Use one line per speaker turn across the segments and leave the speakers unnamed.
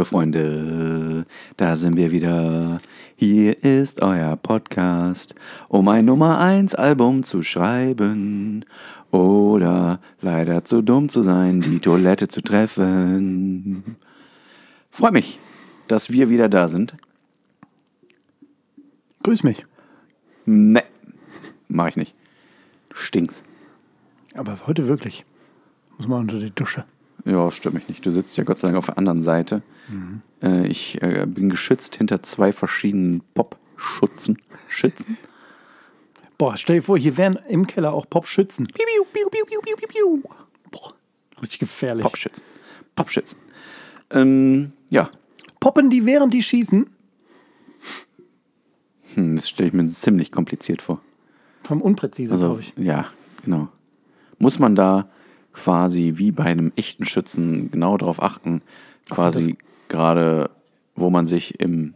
liebe Freunde, da sind wir wieder. Hier ist euer Podcast, um ein Nummer 1 Album zu schreiben oder leider zu dumm zu sein, die Toilette zu treffen. Freue mich, dass wir wieder da sind.
Grüß mich.
Ne, mach ich nicht. Du stinkst.
Aber heute wirklich. Muss mal unter die Dusche.
Ja, stört mich nicht. Du sitzt ja Gott sei Dank auf der anderen Seite. Äh, ich äh, bin geschützt hinter zwei verschiedenen Pop-Schutzen. Schützen?
Boah, stell dir vor, hier wären im Keller auch Popschützen. Piu, piu, piu, piu, piu, piu, piu. Boah, richtig gefährlich.
Popschützen. Popschützen. Ähm, ja,
Poppen die, während die schießen?
hm, das stelle ich mir ziemlich kompliziert vor.
Vom Unpräzise,
Also,
glaube ich.
ja, genau. Muss man da quasi wie bei einem echten Schützen genau darauf achten, quasi gerade, wo man sich im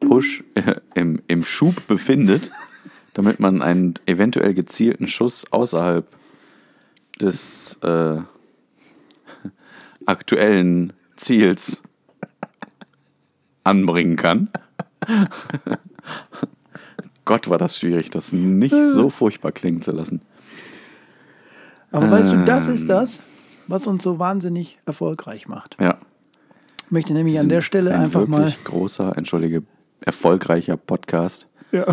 Push, äh, im, im Schub befindet, damit man einen eventuell gezielten Schuss außerhalb des äh, aktuellen Ziels anbringen kann. Gott, war das schwierig, das nicht so furchtbar klingen zu lassen.
Aber weißt du, das ist das, was uns so wahnsinnig erfolgreich macht.
Ja.
Ich möchte nämlich an der Stelle
ein
einfach mal.
wirklich großer, entschuldige, erfolgreicher Podcast.
Ja.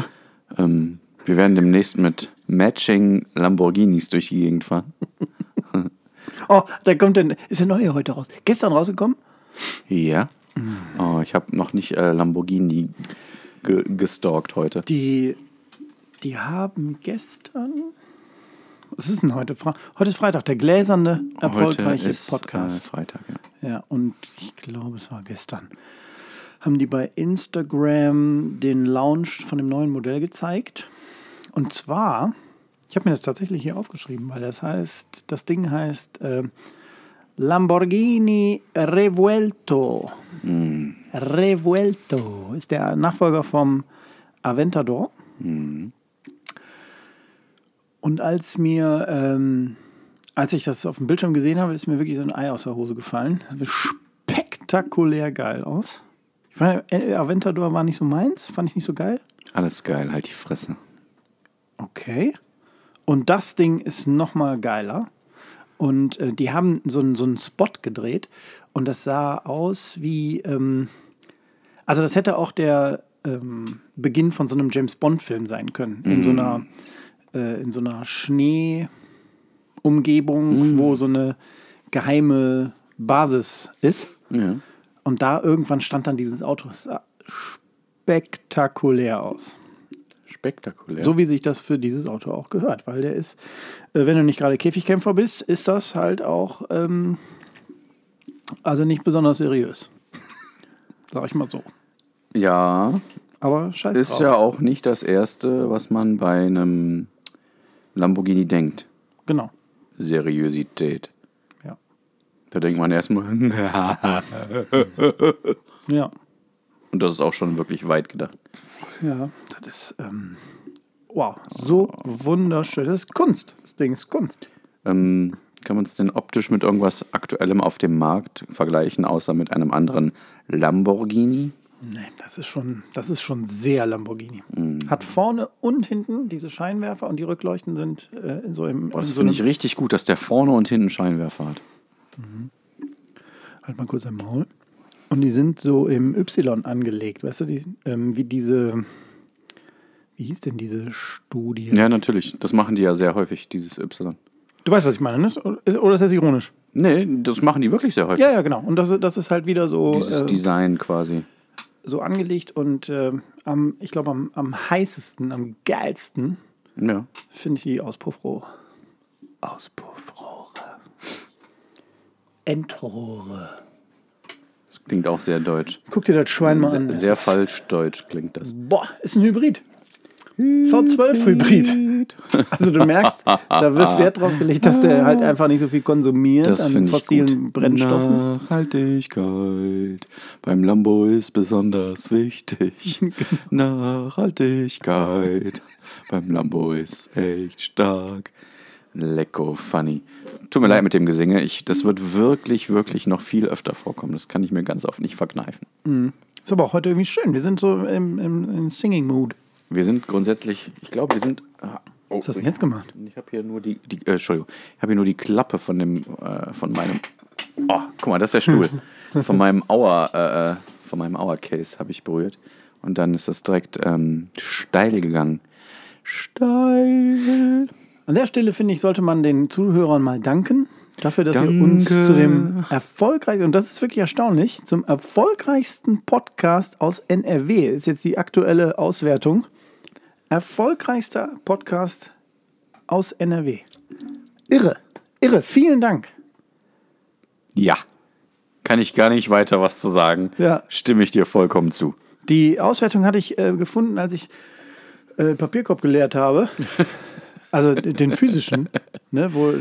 Ähm, wir werden demnächst mit Matching Lamborghinis durch die Gegend fahren.
Oh, da kommt der. Ist der neue heute raus? Gestern rausgekommen?
Ja. Oh, ich habe noch nicht äh, Lamborghini ge gestalkt heute.
Die, die haben gestern. Was ist denn heute? Fra- Heute ist Freitag, der gläserne, erfolgreiche
heute ist,
Podcast.
Äh, Freitag, ja.
Ja, und ich glaube, es war gestern. Haben die bei Instagram den Launch von dem neuen Modell gezeigt. Und zwar, ich habe mir das tatsächlich hier aufgeschrieben, weil das heißt, das Ding heißt äh, Lamborghini Revuelto. Revuelto ist der Nachfolger vom Aventador. Und als mir, ähm, als ich das auf dem Bildschirm gesehen habe, ist mir wirklich so ein Ei aus der Hose gefallen. Das sieht spektakulär geil aus. Ich fand, äh, Aventador war nicht so meins, fand ich nicht so geil.
Alles geil, halt die Fresse.
Okay. Und das Ding ist noch mal geiler. Und äh, die haben so, einen- so einen Spot gedreht und das sah aus wie, ähm, also das hätte auch der ähm, Beginn von so einem James Bond Film sein können. In so einer, äh, in so einer Schneeumgebung, wo so eine geheime Basis ist.
Ja.
Und da irgendwann stand dann dieses Auto. Sah spektakulär aus.
Spektakulär.
So wie sich das für dieses Auto auch gehört, weil der ist, äh, wenn du nicht gerade Käfigkämpfer bist, ist das halt auch, ähm, also nicht besonders seriös. Sag ich mal so.
ja,
Aber scheiß
ist
drauf.
ja auch nicht das Erste, was man bei einem Lamborghini denkt.
Genau.
Seriosität.
Ja.
Da denkt man erstmal,
Ja.
und das ist auch schon wirklich weit gedacht.
Ja. Das ist, ähm, wow, so wunderschön. Das ist Kunst. Das Ding ist Kunst.
Ähm, kann man es denn optisch mit irgendwas Aktuellem auf dem Markt vergleichen, außer mit einem anderen Lamborghini?
Nee, das ist schon, das ist schon sehr Lamborghini. Hat vorne und hinten diese Scheinwerfer und die Rückleuchten sind äh, in so im.
Boah, das
so
finde ich richtig gut, dass der vorne und hinten Scheinwerfer hat.
Halt mal kurz am Maul. Und die sind so im Y angelegt, weißt du, die, ähm, wie diese, wie hieß denn diese Studie?
Ja, natürlich. Das machen die ja sehr häufig, dieses Y.
Du weißt, was ich meine, ne? Oder ist das ironisch?
Nee, das machen die wirklich sehr häufig.
Ja, ja, genau. Und das, das ist halt wieder so,
Dieses
äh,
Design quasi.
So angelegt und äh, am, ich glaube, am, am heißesten, am geilsten
Ja.
finde ich die Auspuffrohre. Auspuffrohre. Endrohre.
Das klingt auch sehr deutsch.
Guck dir das Schwein mal an.
Sehr,
Es
sehr falsch deutsch klingt das.
Boah, ist ein Hybrid. V12-Hybrid. Also du merkst, da wird Wert drauf gelegt, dass der halt einfach nicht so viel konsumiert
Das
an fossilen
gut.
Brennstoffen.
Nachhaltigkeit beim Lambo ist besonders wichtig. Nachhaltigkeit beim Lambo ist echt stark. Lecko, funny. Tut mir leid mit dem Gesinge. Ich, das wird wirklich, wirklich noch viel öfter vorkommen. Das kann ich mir ganz oft nicht verkneifen.
Ist aber auch heute irgendwie schön. Wir sind so im, im, im Singing-Mood.
Wir sind grundsätzlich, ich glaube, wir sind. oh,
Was hast du denn jetzt gemacht?
Ich habe hier nur die, die äh, Entschuldigung, ich habe hier nur die Klappe von dem, äh, von meinem. Oh, guck mal, das ist der Stuhl. von meinem Auer, äh, äh, von meinem Auer-Case habe ich berührt. Und dann ist das direkt ähm, steil gegangen. Steil.
An der Stelle, finde ich, sollte man den Zuhörern mal danken. Dafür, dass
Danke.
ihr uns zu dem erfolgreichsten, und das ist wirklich erstaunlich, zum erfolgreichsten Podcast aus NRW, ist jetzt die aktuelle Auswertung. Erfolgreichster Podcast aus NRW. Irre, irre, vielen Dank.
Ja. Kann ich gar nicht weiter was zu sagen.
Ja.
Stimme ich dir vollkommen zu.
Die Auswertung hatte ich äh, gefunden, als ich äh, Papierkorb geleert habe. Also den physischen, ne, wo,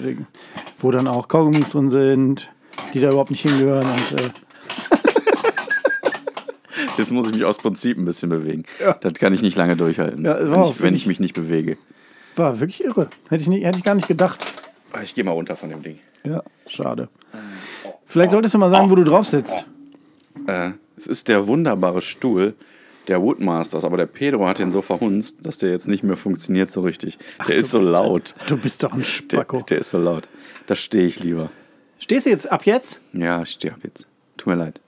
wo dann auch Kaugummis drin sind, die da überhaupt nicht hingehören. Und, äh,
Jetzt muss ich mich aus Prinzip ein bisschen bewegen.
Ja.
Das kann ich nicht lange durchhalten,
Ja,
wenn,
auch
ich, wenn ich mich nicht bewege.
war wirklich irre. Hätte ich, nicht, hätte ich gar nicht gedacht.
Ah, Ich gehe mal runter von dem Ding.
Ja, schade. Vielleicht solltest du mal sagen, wo du drauf sitzt.
Äh, es ist der wunderbare Stuhl der Woodmasters, aber der Pedro hat den so verhunzt, dass der jetzt nicht mehr funktioniert so richtig. der ist so laut.
Du bist doch ein
Der,
Spacko.
der ist so laut. Da stehe ich lieber.
Stehst du jetzt ab jetzt?
Ja, ich stehe ab jetzt. Tut mir leid.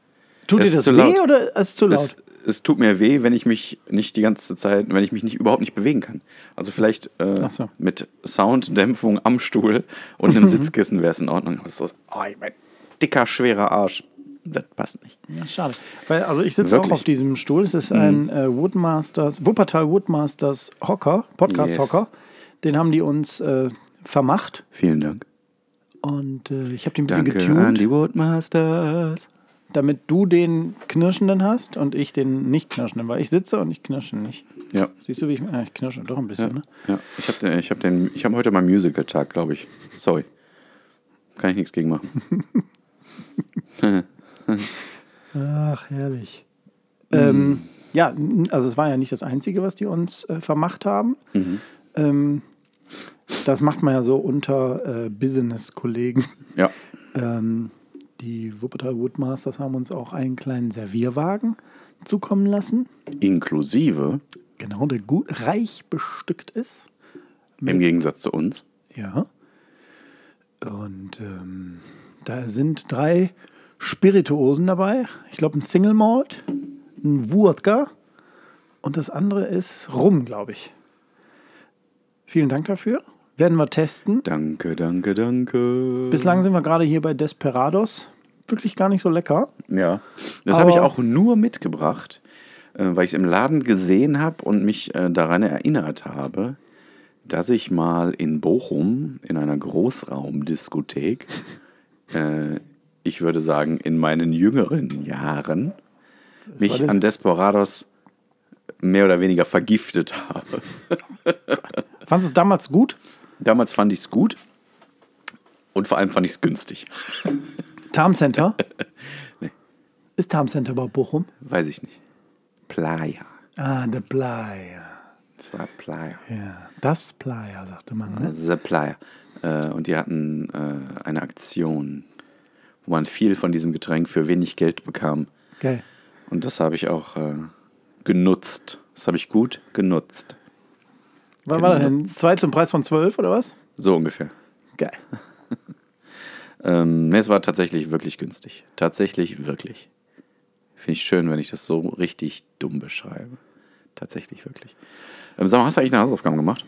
Tut
Es
dir das weh
laut.
oder ist es zu laut?
Es, es tut mir weh, wenn ich mich nicht die ganze Zeit, wenn ich mich nicht überhaupt nicht bewegen kann. Also vielleicht äh,
so.
mit Sounddämpfung am Stuhl und einem Sitzkissen wäre es in Ordnung. Aber so oh, mein dicker, schwerer Arsch. Das passt nicht.
Ja, schade. Weil, also ich sitze auch?
Mhm.
auf diesem Stuhl. Es ist ein äh, Woodmasters, Wuppertal Woodmasters Hocker, Podcast-Hocker. Den haben die uns äh, vermacht.
Vielen Dank.
Und äh, ich habe den ein bisschen
Danke
getuned,
an die Woodmasters.
Damit du den knirschenden hast und ich den nicht knirschenden, weil ich sitze und ich knirsche nicht.
Ja.
Siehst du, wie ich, äh, ich knirsche doch ein bisschen, ne?
Ja, ich habe den, ich hab den, ich habe heute meinen Musical-Tag, glaube ich. Sorry. Kann ich nichts gegen machen.
Ach, herrlich. Ähm, ja, also es war ja nicht das Einzige, was die uns äh, vermacht haben. Ähm, das macht man ja so unter äh, Business-Kollegen.
Ja.
Ähm, die Wuppertal Woodmasters haben uns auch einen kleinen Servierwagen zukommen lassen.
Inklusive,
Genau, der gut reich bestückt ist.
im Gegensatz zu uns.
Ja. Und ähm, da sind drei Spirituosen dabei. Ich glaube, ein Single Malt, ein Wodka und das andere ist Rum, glaube ich. Vielen Dank dafür. Werden wir testen.
Danke, danke, danke.
Bislang sind wir gerade hier bei Desperados. Wirklich gar nicht so lecker.
Ja. Das habe ich auch nur mitgebracht, äh, weil ich es im Laden gesehen habe und mich äh, daran erinnert habe, dass ich mal in Bochum in einer Großraumdiskothek, äh, ich würde sagen in meinen jüngeren Jahren, mich
das?
an Desperados mehr oder weniger vergiftet habe.
Fandest du es damals gut?
Damals fand ich es gut und vor allem fand ich es günstig.
Tarm Center? Ist Tarm Center bei Bochum?
Weiß ich nicht. Playa.
Ah, The Playa.
Das war Playa.
Ja, das Playa, sagte man. Ne?
The Playa. Äh, und die hatten äh, eine Aktion, wo man viel von diesem Getränk für wenig Geld bekam.
Geil.
Und das habe ich auch äh, genutzt. Das habe ich gut genutzt.
Was war das denn? Zwei zum Preis von zwölf oder was?
So ungefähr.
Geil.
Ähm, nee, es war tatsächlich wirklich günstig. Tatsächlich wirklich. Finde ich schön, wenn ich das so richtig dumm beschreibe. Tatsächlich wirklich. Ähm, sag mal, hast du eigentlich eine Hausaufgaben gemacht?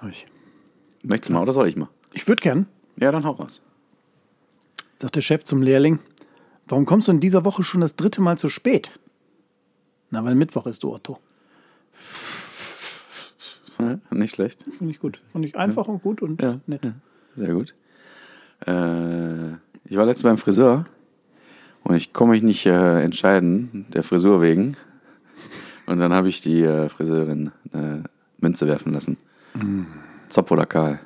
Hab ich.
Möchtest du mal oder soll ich mal?
Ich würde gern,
Ja, dann hau raus.
sagt der Chef zum Lehrling, warum kommst du in dieser Woche schon das dritte Mal zu spät? Na, weil Mittwoch ist, du Otto.
Ja, nicht schlecht.
Finde ich gut. Finde ich einfach und gut und
Ja,
nett.
ja. Sehr gut. Äh, ich war letztens beim Friseur und ich komme mich nicht äh, entscheiden, der Frisur wegen. Und dann habe ich die äh, Friseurin eine Münze werfen lassen. Zopf oder Karl?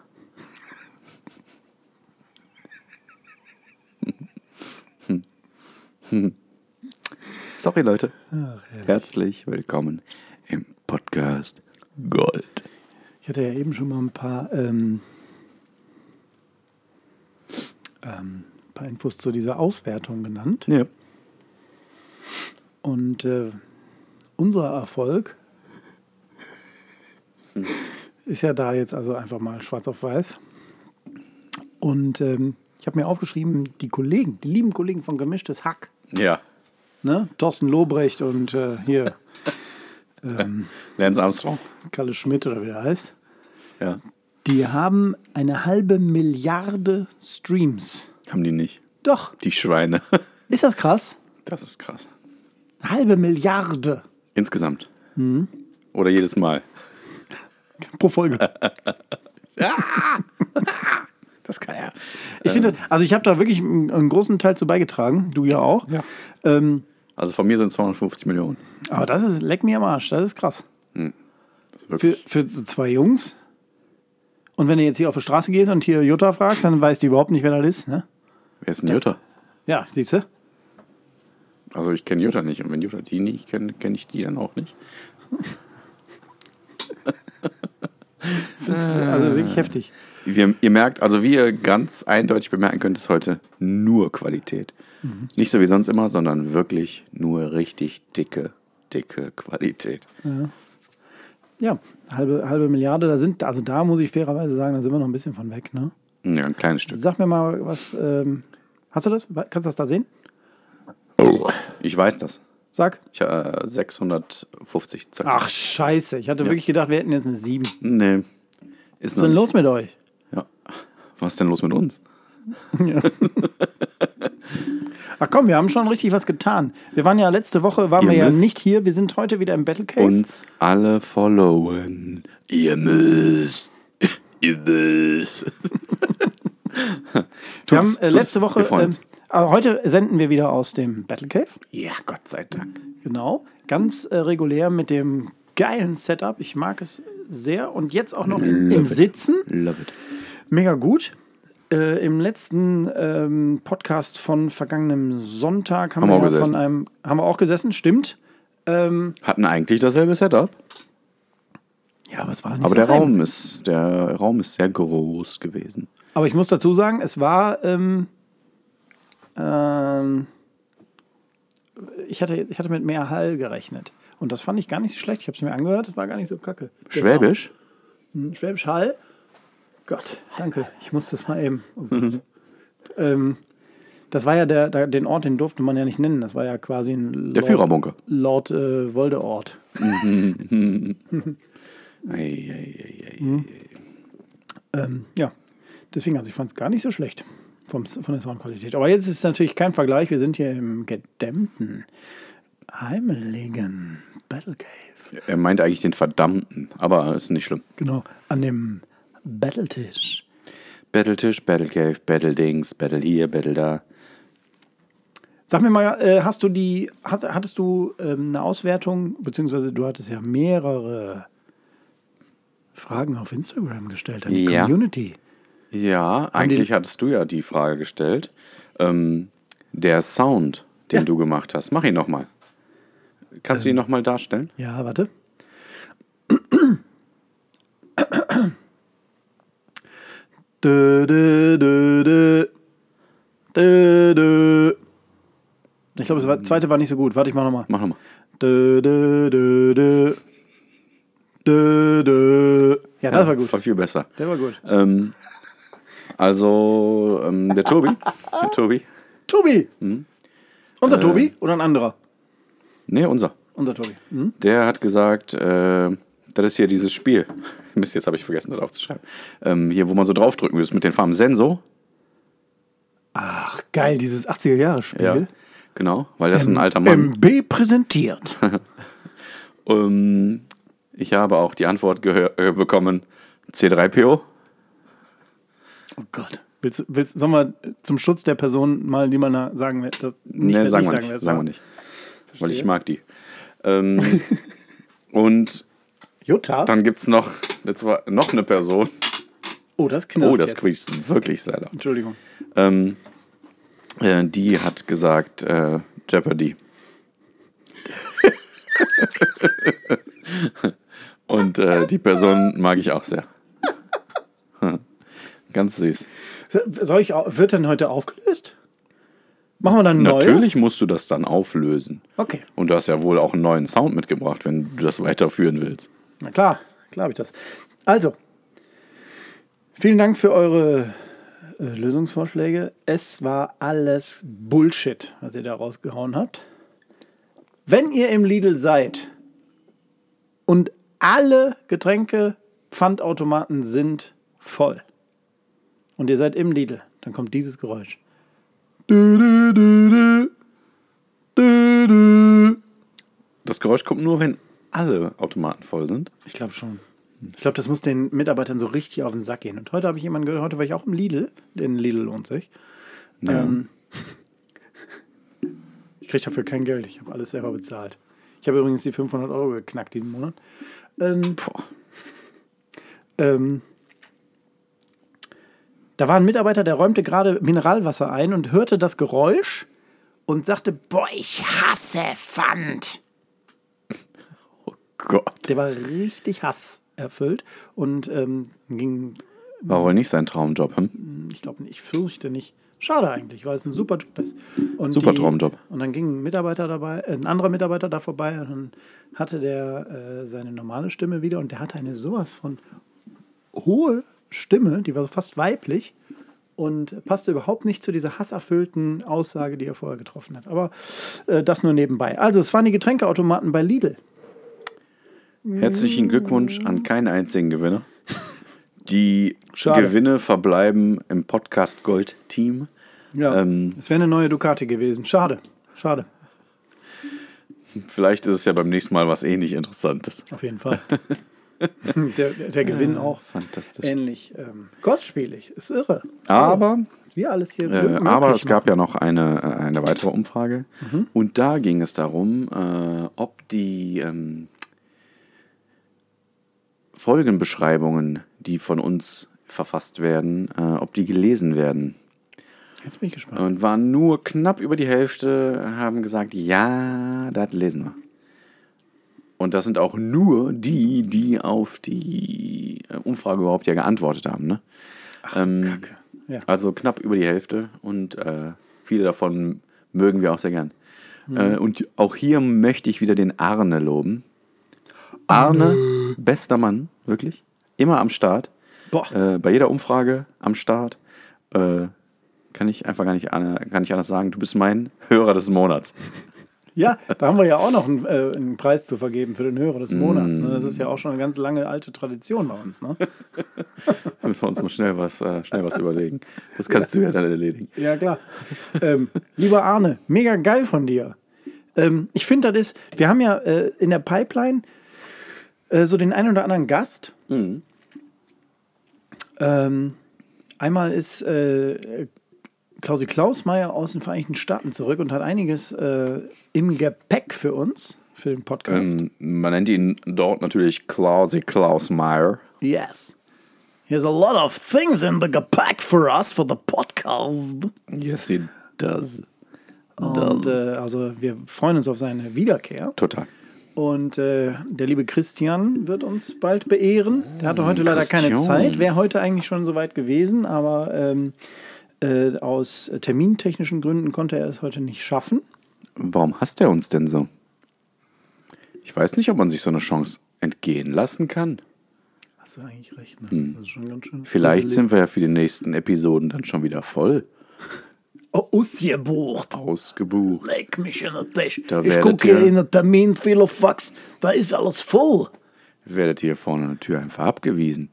Sorry, Leute. Herzlich willkommen im Podcast Gold.
Ich hatte ja eben schon mal ein paar, ähm, ähm, paar Infos zu dieser Auswertung genannt.
Ja.
Und äh, unser Erfolg ist ja da jetzt also einfach mal schwarz auf weiß. Und ähm, ich habe mir aufgeschrieben, die Kollegen, die lieben Kollegen von Gemischtes Hack,
Ja.
ne? Thorsten Lobrecht und äh, hier
Lance Armstrong.
Kalle Schmidt oder wie der heißt,
Ja.
die haben eine halbe Milliarde Streams.
Haben die nicht.
Doch,
Die Schweine.
ist das krass?
Das ist krass.
Eine halbe Milliarde
Insgesamt. Oder jedes Mal.
pro Folge.
Das kann er.
Ich finde, also ich habe da wirklich einen, einen großen Teil zu beigetragen, du ja auch.
Ja.
Ähm,
Also von mir sind es 250 Millionen.
aber das ist, leck mir am Arsch, das ist krass.
Das ist
Für, für zwei Jungs. Und wenn du jetzt hier auf die Straße gehst und hier Jutta fragst, dann weißt du überhaupt nicht, wer das ist, ne?
Wer ist denn Jutta?
Ja, siehst du?
Also ich kenne Jutta nicht. Und wenn Jutta die nicht kennt, kenne ich die dann auch nicht.
Also wirklich heftig.
Wir, ihr merkt, also wie ihr ganz eindeutig bemerken könnt, ist heute nur Qualität. Nicht so wie sonst immer, sondern wirklich nur richtig dicke, dicke Qualität.
Ja, halbe, halbe Milliarde, da sind, also da muss ich fairerweise sagen, da sind wir noch ein bisschen von weg, ne?
Ja, ein kleines Stück.
Sag mir mal, was, ähm, hast du das? Kannst du das da sehen?
Ich weiß das.
Sag.
Ich äh, 650 zack.
Ach, scheiße. Ich hatte wirklich gedacht, wir hätten jetzt eine 7. Was
Nee. Ist
ist denn los mit euch?
Ja. Was ist denn los mit uns?
Ach komm, wir haben schon richtig was getan. Wir waren ja letzte Woche, waren
Ihr
wir ja nicht hier. Wir sind heute wieder im Battle Cave.
Uns alle followen. Ihr müsst. Ihr müsst.
wir haben äh, letzte Woche,
uns.
aber heute senden wir wieder aus dem Battle Cave.
Ja, Gott sei Dank.
Genau. Ganz äh, regulär mit dem geilen Setup. Ich mag es sehr. Und jetzt auch noch im, im
Love it.
Sitzen.
Love it.
Mega gut. Äh, Im letzten ähm, Podcast von vergangenem Sonntag haben,
Haben wir
wir ja von
gesessen.
einem, haben wir auch gesessen, stimmt. Ähm,
Hatten eigentlich dasselbe Setup.
ja, aber es war nicht
Aber
so
der. Raum ist, der Raum ist sehr groß gewesen.
Aber ich muss dazu sagen, es war. Ähm, ähm, ich, hatte, ich hatte mit mehr Hall gerechnet. Und das fand ich gar nicht so schlecht. Ich habe es mir angehört, das war gar nicht so kacke.
Schwäbisch?
Sound. Schwäbisch Hall. Gott, danke. Ich muss das mal eben. Oh Gott. ähm, das war ja der, der, den Ort, den durfte man ja nicht nennen. Das war ja quasi ein Lord,
Der Führerbunker.
Lord äh, Voldeort.
Ei, ei, ei, ei.
Mhm. Ähm, ja, deswegen, also ich fand es gar nicht so schlecht vom, von der Soundqualität. Aber jetzt ist es natürlich kein Vergleich. Wir sind hier im gedämmten, heimeligen Battle Cave.
Er meint eigentlich den Verdammten, aber ist nicht schlimm.
Genau, an dem Battletisch.
Battletisch, Battle Cave, Battle Dings, Battle hier, Battle da.
Sag mir mal, äh, hast du die, hattest du ähm, eine Auswertung, beziehungsweise du hattest ja mehrere Fragen auf Instagram gestellt an die
Ja.
Community.
Ja, eigentlich hattest du ja die Frage gestellt. Ähm, der Sound, den
Ja.
du gemacht hast, mach ihn nochmal. Kannst du ihn nochmal darstellen?
Ja, warte. Ich glaube, das zweite war nicht so gut. Warte, ich mach nochmal.
Mach nochmal.
Ja, das war gut.
War viel besser.
Der war gut.
Ähm, also, ähm, der Tobi. der Tobi.
Tobi!
Mhm.
Unser
Äh.
Tobi oder ein anderer?
Nee, unser.
Unser Tobi. Hm?
Der hat gesagt, äh, das ist hier dieses Spiel. Mist, jetzt habe ich vergessen, das aufzuschreiben. Ähm, hier, wo man so draufdrücken muss mit den Farben. Senso.
Ach, geil, dieses 80er-Jahre-Spiel.
Ja. Genau, weil das ist ein alter Mann.
MB präsentiert.
Ähm, ich habe auch die Antwort äh, bekommen: C3PO.
Oh Gott. Willst, willst, sollen wir zum Schutz der Person mal, die man da sagen will? Das nicht,
Nee, sagen wir nicht. Sagen wir nicht. Weil ich mag die. Ähm, und
Jutta?
dann gibt es noch, noch eine Person.
oh, das knatscht
Oh, das
jetzt.
quietscht wirklich sehr laut.
Entschuldigung.
Ähm, äh, die hat gesagt, äh, Jeopardy. Und äh, die Person mag ich auch sehr. Ganz süß.
Soll ich, wird denn heute aufgelöst? Machen wir dann ein neues?
Natürlich musst du das dann auflösen.
Okay.
Und du hast ja wohl auch einen neuen Sound mitgebracht, wenn du das weiterführen willst.
Na klar, klar habe ich das. Also, vielen Dank für eure äh, Lösungsvorschläge. Es war alles Bullshit, was ihr da rausgehauen habt. Wenn ihr im Lidl seid und alle Getränke, Pfandautomaten sind voll und ihr seid im Lidl, dann kommt dieses Geräusch.
Das Geräusch kommt nur, wenn alle Automaten voll sind.
Ich glaube schon. Ich glaube, das muss den Mitarbeitern so richtig auf den Sack gehen. Und heute habe ich jemanden gehört, heute war ich auch im Lidl. Den Lidl lohnt sich. Ähm, ich kriege dafür kein Geld. Ich habe alles selber bezahlt. Ich habe übrigens die 500 Euro geknackt diesen Monat. Ähm, ähm, da war ein Mitarbeiter, der räumte gerade Mineralwasser ein und hörte das Geräusch und sagte, boah, ich hasse Pfand.
Gott.
Der war richtig hasserfüllt und ähm, ging,
War wohl nicht sein Traumjob. Hm?
ich glaube, ich fürchte nicht. Schade eigentlich, weil es ein super Job ist. Und
Super Traumjob.
Und dann ging ein Mitarbeiter dabei, äh, ein anderer Mitarbeiter da vorbei und dann hatte der äh, seine normale Stimme wieder und der hatte eine sowas von hohe Stimme, die war so fast weiblich und passte überhaupt nicht zu dieser hasserfüllten Aussage, die er vorher getroffen hat. Aber äh, das nur nebenbei. Also, es waren die Getränkeautomaten bei Lidl.
Herzlichen Glückwunsch an keinen einzigen Gewinner. Die
Schade.
Gewinne verbleiben im Podcast Gold Team.
Ja,
Ähm.
es wäre eine neue Ducati gewesen. Schade, schade.
Vielleicht ist es ja beim nächsten Mal was ähnlich Interessantes.
Auf jeden Fall. der, der, Gewinn auch
fantastisch.
ähnlich ähm, kostspielig. Ist irre. Ist
Aber-
irre, wir alles hier
Äh, aber es
machen.
gab ja noch eine, äh, eine weitere Umfrage. Und da ging es darum, äh, ob die ähm, Folgenbeschreibungen, die von uns verfasst werden, äh, ob die gelesen werden.
Jetzt bin ich gespannt.
Und waren nur knapp über die Hälfte, haben gesagt, ja, das lesen wir. Und das sind auch nur die, die auf die äh, Umfrage überhaupt ja geantwortet haben. Ne? ähm,
Kacke. Ja.
Also knapp über die Hälfte und äh, viele davon mögen wir auch sehr gern. Äh, und auch hier möchte ich wieder den Arne loben. Arne, bester Mann, wirklich. Immer am Start.
Boah.
Äh, bei jeder Umfrage am Start. Äh, kann ich einfach gar nicht, an- gar nicht anders sagen. Du bist mein Hörer des Monats.
Ja, da haben wir ja auch noch einen, äh, einen Preis zu vergeben für den Hörer des Monats. Ne?
Mm.
Das ist ja auch schon eine ganz lange alte Tradition bei uns. Ne?
Müssen wir uns mal schnell was, äh, schnell was überlegen. Das kannst du ja dann erledigen.
Ja, klar. ähm, lieber Arne, mega geil von dir. Ähm, ich finde, das ist, wir haben ja äh, in der Pipeline äh, so den einen oder anderen Gast. Ähm, einmal ist äh, Klausi Klausmeier aus den Vereinigten Staaten zurück und hat einiges äh, im Gepäck für uns, für den Podcast.
Ähm, man nennt ihn dort natürlich Klausi Klausmeier.
Yes. Here's a lot of things in the Gepäck for us for the podcast.
Yes, he does.
Und äh, also wir freuen uns auf seine Wiederkehr.
Total.
Und äh, der liebe Christian wird uns bald beehren. Der hatte heute leider keine
Christian.
Zeit. Wäre heute eigentlich schon soweit gewesen, aber ähm, äh, aus termintechnischen Gründen konnte er es heute nicht schaffen.
Warum hasst er uns denn so? Ich weiß nicht, ob man sich so eine Chance entgehen lassen kann.
Hast du eigentlich recht, ne? Das ist schon ganz schön.
Hm. Vielleicht sind wir ja für die nächsten Episoden dann schon wieder voll
ausgebucht.
ausgebucht.
Leg mich in den Tisch.
Da
ich gucke
ihr-
in den Termin, viele Fax, da ist alles voll.
Werdet hier vorne an der Tür einfach abgewiesen.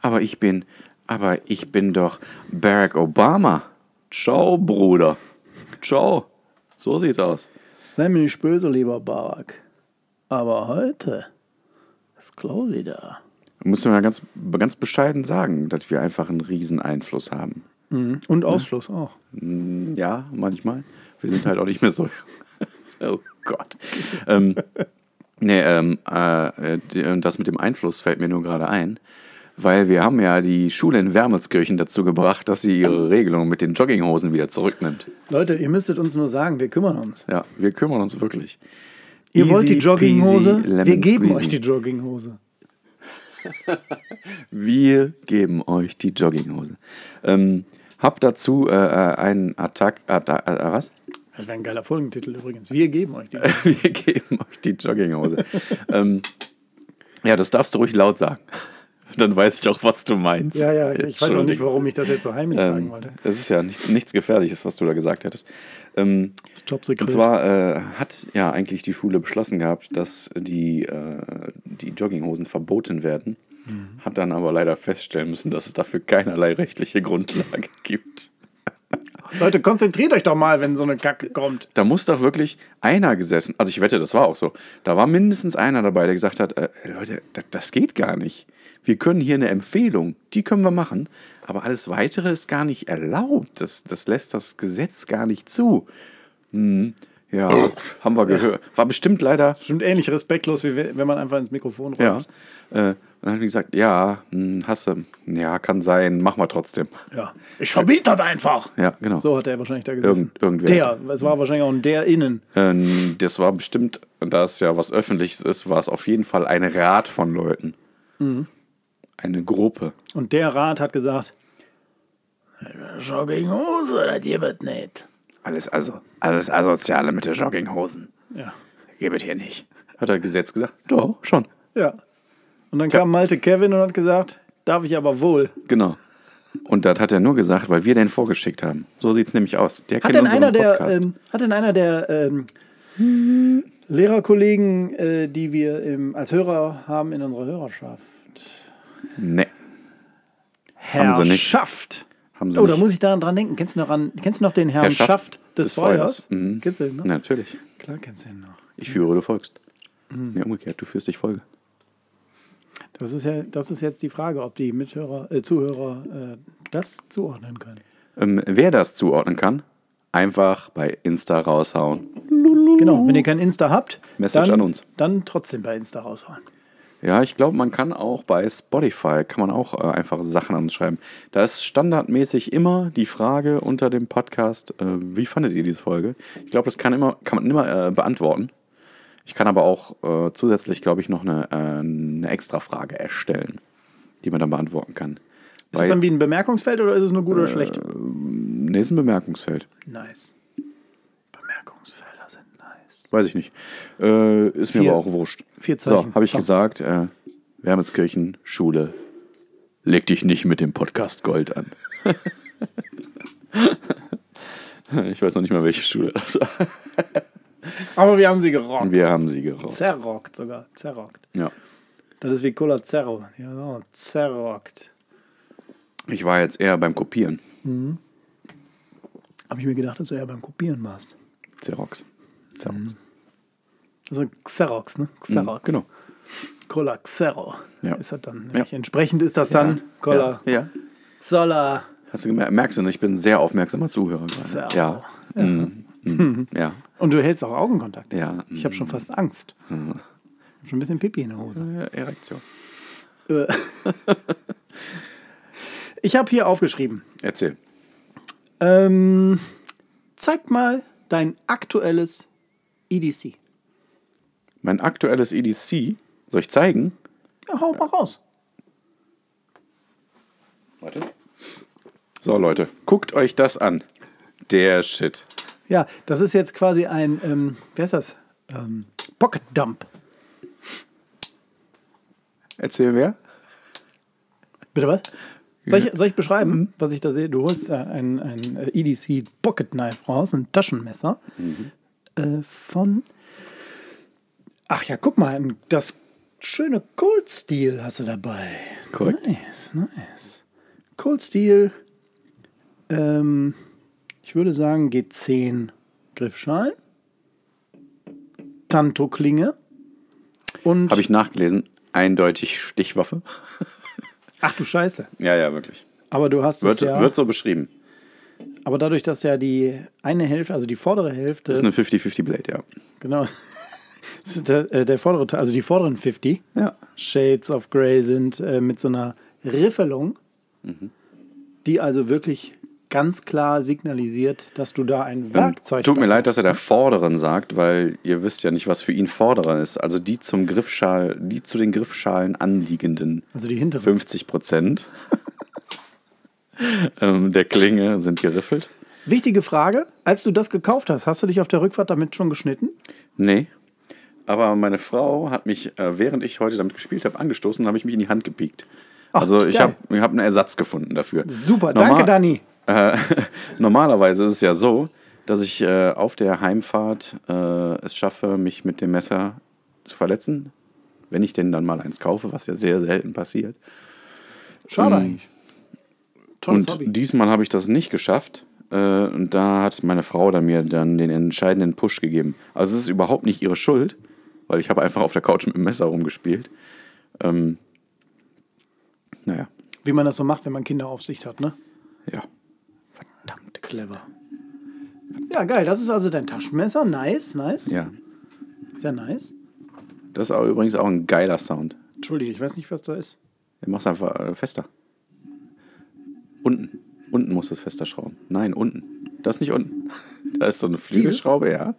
Aber ich bin, aber ich bin doch Barack Obama. Ciao, Bruder. Ciao. So sieht's aus.
Sei mir nicht böse, lieber Barack. Aber heute ist Klausi da.
Muss man ganz, ganz bescheiden sagen, dass wir einfach einen riesen Einfluss haben.
Und Ausfluss auch.
Ja, manchmal. Wir sind halt auch nicht mehr so. oh Gott. ähm, nee, ähm, äh, die- das mit dem Einfluss fällt mir nur gerade ein, weil wir haben ja die Schule in Wermelskirchen dazu gebracht, dass sie ihre Regelung mit den Jogginghosen wieder zurücknimmt.
Leute, ihr müsstet uns nur sagen, wir kümmern uns.
Ja, wir kümmern uns wirklich.
Ihr wollt die
Easy
Jogginghose?
peasy,
Wir geben
squeezy.
euch die Jogginghose.
Wir geben euch die Jogginghose. Ähm, hab dazu äh, äh, einen Attack. Attack äh, was?
Das wäre ein geiler Folgentitel übrigens. Wir geben euch die.
Wir geben euch die Jogginghose. ähm, ja, das darfst du ruhig laut sagen. Dann weiß ich auch, was du meinst.
Ja, ja, ich weiß auch nicht, warum ich das jetzt so heimlich sagen
Ähm,
wollte.
das ist ja nicht, nichts Gefährliches, was du da gesagt hättest. Ähm, und zwar äh, hat ja eigentlich die Schule beschlossen gehabt, dass die, äh, die Jogginghosen verboten werden.
Mhm.
Hat dann aber leider feststellen müssen, dass es dafür keinerlei rechtliche Grundlage gibt.
Leute, konzentriert euch doch mal, wenn so eine Kacke kommt.
Da muss doch wirklich einer gesessen, also ich wette, das war auch so. Da war mindestens einer dabei, der gesagt hat, äh, Leute, das, das geht gar nicht. Wir können hier eine Empfehlung, die können wir machen, aber alles Weitere ist gar nicht erlaubt. Das, das lässt das Gesetz gar nicht zu. Hm, ja, haben wir gehört. War bestimmt leider,
Bestimmt ähnlich respektlos, wie we- wenn man einfach ins Mikrofon
ja.
räumt.
Äh, dann haben die gesagt, ja, hm, hasse, ja, kann sein, mach mal trotzdem.
Ja. Ich verbiete das einfach.
Ja, genau.
So hat er wahrscheinlich da gesessen.
Irgend- irgendwer.
Der, es war wahrscheinlich auch ein der innen.
Ähm, das war bestimmt, da es ja was Öffentliches ist, war es auf jeden Fall ein Rat von Leuten. Eine Gruppe.
Und der Rat hat gesagt, Jogginghose, das gibt nicht.
Alles, also, alles Asoziale mit den Jogginghosen.
Ja.
Gebet hier nicht. Hat er Gesetz gesagt? Doch, schon.
Ja. Und dann kam Malte Kevin und hat gesagt, darf ich aber wohl.
Genau. Und das hat er nur gesagt, weil wir den vorgeschickt haben. So sieht es nämlich aus. Der
Hat
kennt
denn einer der, ähm, hat denn einer der ähm, Lehrerkollegen, äh, die wir im, als Hörer haben in unserer Hörerschaft?
nee, Haben sie nicht. Haben sie
Oh, da muss ich daran dran denken. Kennst du noch, an, kennst du noch den Herrn
Herrschaft
Schaft des,
des
Feuers?
Feuers. Mhm.
Kennst du den noch?
Natürlich.
Klar kennst du den noch.
Ich führe, du folgst.
Mhm.
Nee, umgekehrt, du führst, ich folge.
Das ist, ja, das ist jetzt die Frage, ob die Mithörer, äh, Zuhörer äh, das zuordnen können.
Ähm, wer das zuordnen kann, einfach bei Insta raushauen.
Genau, wenn ihr kein Insta habt,
Message
dann,
an uns.
dann trotzdem bei Insta raushauen.
Ja, ich glaube, man kann auch bei Spotify, kann man auch äh, einfach Sachen anschreiben. Da ist standardmäßig immer die Frage unter dem Podcast, äh, wie fandet ihr diese Folge? Ich glaube, das kann, immer, kann man immer äh, beantworten. Ich kann aber auch äh, zusätzlich, glaube ich, noch eine, äh, eine extra Frage erstellen, die man dann beantworten kann.
Ist das
Bei,
dann wie ein Bemerkungsfeld oder ist es nur gut
Äh,
oder schlecht?
nee, ist ein Bemerkungsfeld.
Nice.
Weiß ich nicht. Äh, ist mir
Vier-
aber auch wurscht.
vier
So,
Zeichen.
habe ich
Komm.
gesagt, äh, Wermelskirchen, Schule, leg dich nicht mit dem Podcast Gold an. ich weiß noch nicht mal, welche Schule das war.
Aber wir haben sie gerockt.
Wir haben sie geraucht.
Zerrockt sogar. Zerrockt.
Ja.
Das ist wie Cola Zerro. Ja, so, zerrockt.
Ich war jetzt eher beim Kopieren.
Habe ich mir gedacht, dass du eher beim Kopieren warst.
Xerox. Xerox.
Also Xerox, ne? Xerox.
Genau.
Cola Xero.
Ja.
Ist das dann. nämlich. Entsprechend ist das dann Cola
Ja. ja.
Zoller.
Hast du gemerkt, merkst du, ich bin sehr aufmerksamer Zuhörer gerade. Ja. Ja. Mm, mm, ja.
Und du hältst auch Augenkontakt.
Ja.
Ich habe schon fast Angst.
Mhm.
Ich hab schon ein bisschen Pipi in der Hose.
Äh, Erektion.
Äh. ich habe hier aufgeschrieben.
Erzähl.
Ähm, zeig mal dein aktuelles EDC.
Mein aktuelles EDC, soll ich zeigen?
Ja, hau mal raus.
Warte. So, Leute, guckt euch das an. Der Shit.
Ja, das ist jetzt quasi ein, ähm, wer ist das? Ähm, Pocket Dump.
Erzähl wer?
Bitte was? Soll ich, soll ich beschreiben, was ich da sehe? Du holst äh, ein, ein äh, EDC Pocket Knife raus, ein Taschenmesser äh, von. Ach ja, guck mal, das schöne Cold Steel hast du dabei.
Korrekt.
Nice, nice. Cold Steel, ähm, ich würde sagen G10 Griffschalen, Tanto-Klinge und.
Habe ich nachgelesen. Eindeutig Stichwaffe.
Ach du Scheiße.
Ja, ja, wirklich.
Aber du hast
Wird,
es ja.
wird so beschrieben.
Aber dadurch, dass ja die eine Hälfte, also die vordere Hälfte,
Ist eine 50-50 Blade, ja.
genau, das der, äh, der vordere, Teil, also die vorderen 50
Ja.
Shades of Grey sind äh, mit so einer Riffelung, die also wirklich ganz klar signalisiert, dass du da ein Werkzeug
Tut mir leid, dass er der Vorderen sagt, weil ihr wisst ja nicht, was für ihn Vorderer ist. Also die zum Griffschal, die zu den Griffschalen anliegenden
Also die hintere.
50 Prozent ähm, der Klinge sind geriffelt.
Wichtige Frage: Als du das gekauft hast, hast du dich auf der Rückfahrt damit schon geschnitten?
Nee. Aber meine Frau hat mich, äh, während ich heute damit gespielt habe, angestoßen und habe ich mich in die Hand gepiekt.
Ach,
also ich habe hab einen Ersatz gefunden dafür.
Super,
Normal-
danke, Dani.
Äh, normalerweise ist es ja so, dass ich äh, auf der Heimfahrt äh, es schaffe, mich mit dem Messer zu verletzen. Wenn ich denn dann mal eins kaufe, was ja sehr selten passiert.
Schade eigentlich. Tolles
und
Hobby.
diesmal habe ich das nicht geschafft. Äh, und da hat meine Frau dann mir dann den entscheidenden Push gegeben. Also es ist überhaupt nicht ihre Schuld, weil ich habe einfach auf der Couch mit dem Messer rumgespielt. Ähm, naja,
Wie man das so macht, wenn man Kinderaufsicht hat, ne?
ja. Verdammt.
Clever. Ja, geil. Das ist also dein Taschenmesser. Nice, nice.
Ja.
Sehr nice.
Das ist auch übrigens auch ein geiler Sound.
Entschuldige, ich weiß nicht, was da ist.
Du machst einfach äh, fester. Unten. Unten musst du es fester schrauben. Nein, unten. Das ist nicht unten. Da ist so eine Flügelschraube, ja.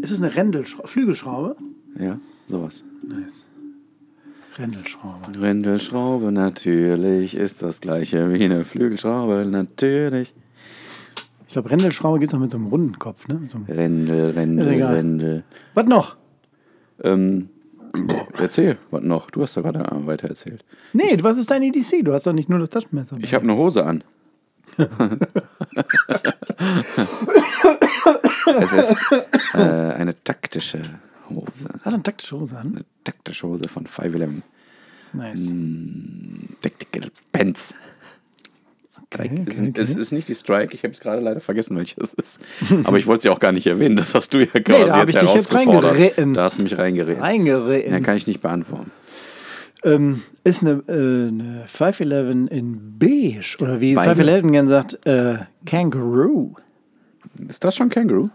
Ist es eine Rändelschraube? Flügelschraube?
Ja, sowas.
Nice. Rändelschraube.
Rändelschraube, natürlich ist das gleiche wie eine Flügelschraube, natürlich.
Ich glaube, Rändelschraube gibt es auch mit so einem runden Kopf, ne? So einem
Rändel, Rändel. Rändel.
was noch?
Ähm, erzähl, was noch? Du hast doch gerade weiter erzählt.
Nee, was ist dein EDC? Du hast doch nicht nur das Taschenmesser.
Ich habe eine Hose an. es ist äh, eine taktische Hose.
Hast du eine taktische Hose an?
Eine taktische Hose von 511.
Nice.
Tactical Pants.
Okay,
Es,
okay, okay.
es ist nicht die Strike, ich habe es gerade leider vergessen, welches es ist. Aber ich wollte es ja auch gar nicht erwähnen, das hast du ja quasi
da hab
jetzt
ich dich jetzt
herausgefordert.
reingeritten.
Da hast du mich reingeritten.
Eingeritten.
Ja, kann ich nicht beantworten.
Ähm, ist eine, äh, eine 511 in beige oder wie
Beige.
511 gern sagt, äh, Kangaroo.
Ist das schon Känguru?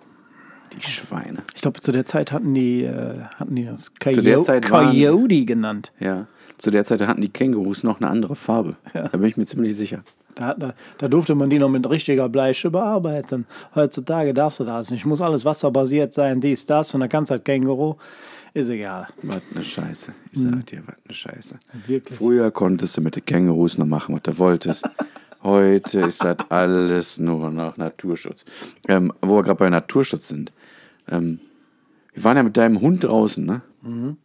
Die Schweine.
Ich glaube, zu der Zeit hatten die, äh, hatten die das
Zu der
Coyote,
Zeit waren-
Coyote genannt.
Ja. Zu der Zeit hatten die Kängurus noch eine andere Farbe. Da bin ich mir ziemlich sicher.
Da, da, da durfte man die noch mit richtiger Bleiche bearbeiten. Heutzutage darfst du das nicht. Muss alles wasserbasiert sein, dies, das. Und dann kannst du halt Känguru. Ist egal.
Was eine Scheiße. Ich sag dir, was eine Scheiße.
Wirklich.
Früher konntest du mit den Kängurus noch machen, was du wolltest. Heute ist das alles nur noch Naturschutz. Ähm, wo wir gerade bei Naturschutz sind. Ähm, wir waren ja mit deinem Hund draußen, ne?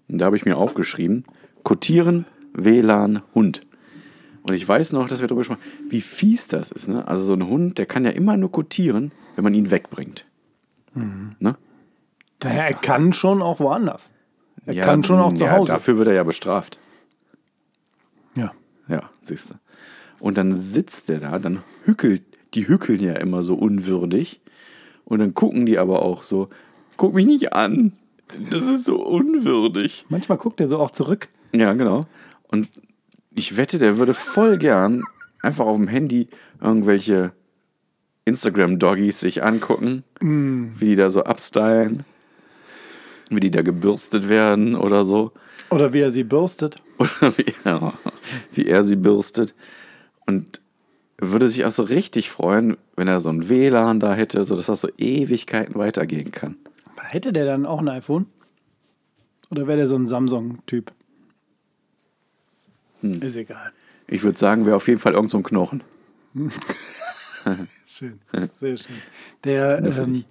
Und da habe ich mir aufgeschrieben: Kotieren, WLAN, Hund. Und ich weiß noch, dass wir darüber gesprochen haben, wie fies das ist. Ne? Also so ein Hund, der kann ja immer nur kotieren, wenn man ihn wegbringt. Ne?
Er kann schon auch woanders. Er
Ja,
kann schon auch zu
ja,
Hause.
Dafür wird er ja bestraft.
Ja.
Ja, siehst du. Und dann sitzt der da, dann hückelt, die hückeln ja immer so unwürdig. Und dann gucken die aber auch so, guck mich nicht an. Das ist so unwürdig.
Manchmal guckt er so auch zurück.
Ja, genau. Und ich wette, der würde voll gern einfach auf dem Handy irgendwelche Instagram-Doggies sich angucken, wie die da so abstylen, wie die da gebürstet werden oder so.
Oder wie er sie bürstet.
Oder wie er, wie er sie bürstet. Und würde sich auch so richtig freuen, wenn er so ein WLAN da hätte, sodass das so Ewigkeiten weitergehen kann.
Hätte der dann auch ein iPhone? Oder wäre der so ein Samsung-Typ?
Hm.
Ist egal.
Ich würde sagen, wäre auf jeden Fall irgend so ein Knochen.
Schön. Sehr schön. Der, ähm,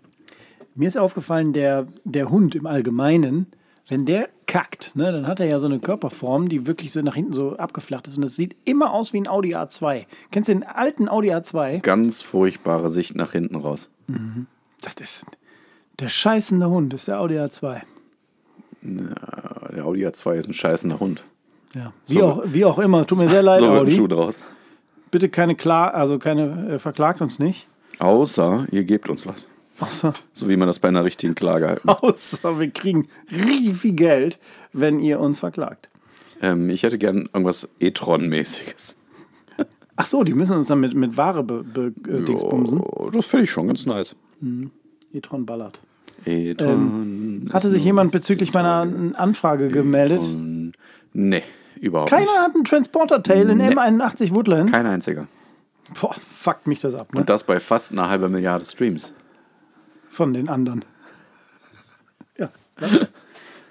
mir ist aufgefallen, der, der Hund im Allgemeinen, wenn der kackt, ne, dann hat er ja so eine Körperform, die wirklich so nach hinten so abgeflacht ist. Und das sieht immer aus wie ein Audi A2. Kennst du den alten Audi A2?
Ganz furchtbare Sicht nach hinten raus.
Das ist der scheißende Hund, ist der Audi A2.
Der Audi A2 ist ein scheißender Hund.
Ja. Wie,
So.
auch, wie auch immer, tut mir sehr leid,
so
Audi.
Schuh draus.
Bitte keine Klar, also keine, äh, verklagt uns nicht.
Außer, ihr gebt uns was.
Außer,
So wie man das bei einer richtigen Klage halt.
außer wir kriegen richtig viel Geld, wenn ihr uns verklagt.
ähm, ich hätte gern irgendwas E-Tron-mäßiges.
Ach so, die müssen uns dann mit, mit Ware be, be, äh, Dingsbumsen.
Oh, das finde ich schon ganz nice.
E-Tron ballert.
E-Tron.
Hatte
ist
sich jemand bezüglich meiner Anfrage gemeldet?
Nee, überhaupt
Keiner
nicht.
hat einen Transporter-Tail in
Nee.
M81 Woodland.
Kein einziger.
Boah, fuckt mich das ab, ne?
Und das bei fast einer halben Milliarde Streams.
Von den anderen. Ja. Finde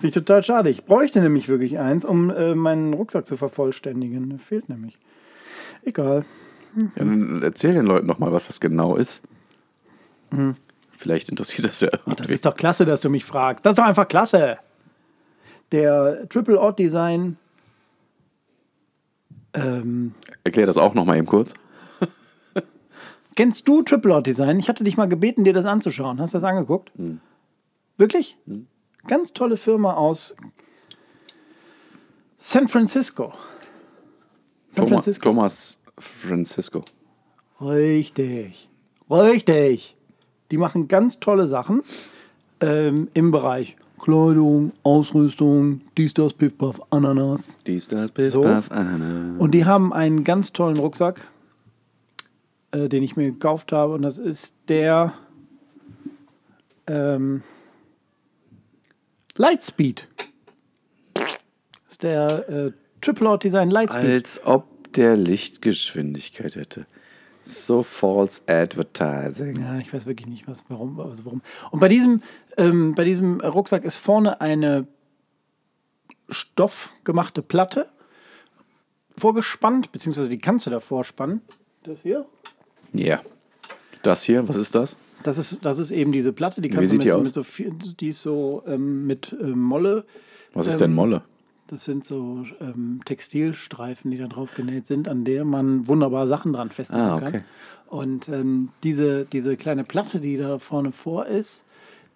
ich total schade. Ich bräuchte nämlich wirklich eins, um äh, meinen Rucksack zu vervollständigen. Fehlt nämlich. Egal.
Ja, dann erzähl den Leuten noch mal, was das genau ist. Vielleicht interessiert das ja
Das
irgendwie.
ist doch klasse, dass du mich fragst. Das ist doch einfach klasse. Der Triple Odd Design. Ähm,
Erklär das auch noch mal eben kurz.
kennst du Triple Odd Design? Ich hatte dich mal gebeten, dir das anzuschauen. Hast du das angeguckt? Wirklich? Ganz tolle Firma aus San Francisco. San
Thomas,
Francisco.
Thomas Francisco.
Richtig. Richtig. Die machen ganz tolle Sachen ähm, im Bereich Kleidung, Ausrüstung, dies, das, Piff, Puff, Ananas.
Dies, das, Biff,
So.
Baff, Ananas.
Und die haben einen ganz tollen Rucksack, äh, den ich mir gekauft habe. Und das ist der ähm, Lightspeed. Das ist der äh, Triple Out Design Lightspeed.
Als ob der Lichtgeschwindigkeit hätte. So false advertising.
Ja, ich weiß wirklich nicht, was, warum, also warum. Und bei diesem, ähm, bei diesem Rucksack ist vorne eine stoffgemachte Platte vorgespannt, beziehungsweise die kannst du davor spannen. Das hier?
Ja. Das hier, was ist das?
Das ist, das ist eben diese Platte, die
Wie
kannst
sieht
du
die
mit, so,
aus?
mit so viel, die ist so ähm, mit ähm, Molle.
Was ist denn Molle?
Das sind so ähm, Textilstreifen, die da drauf genäht sind, an denen man wunderbar Sachen dran festmachen
Ah, okay.
kann. Und ähm, diese, diese kleine Platte, die da vorne vor ist,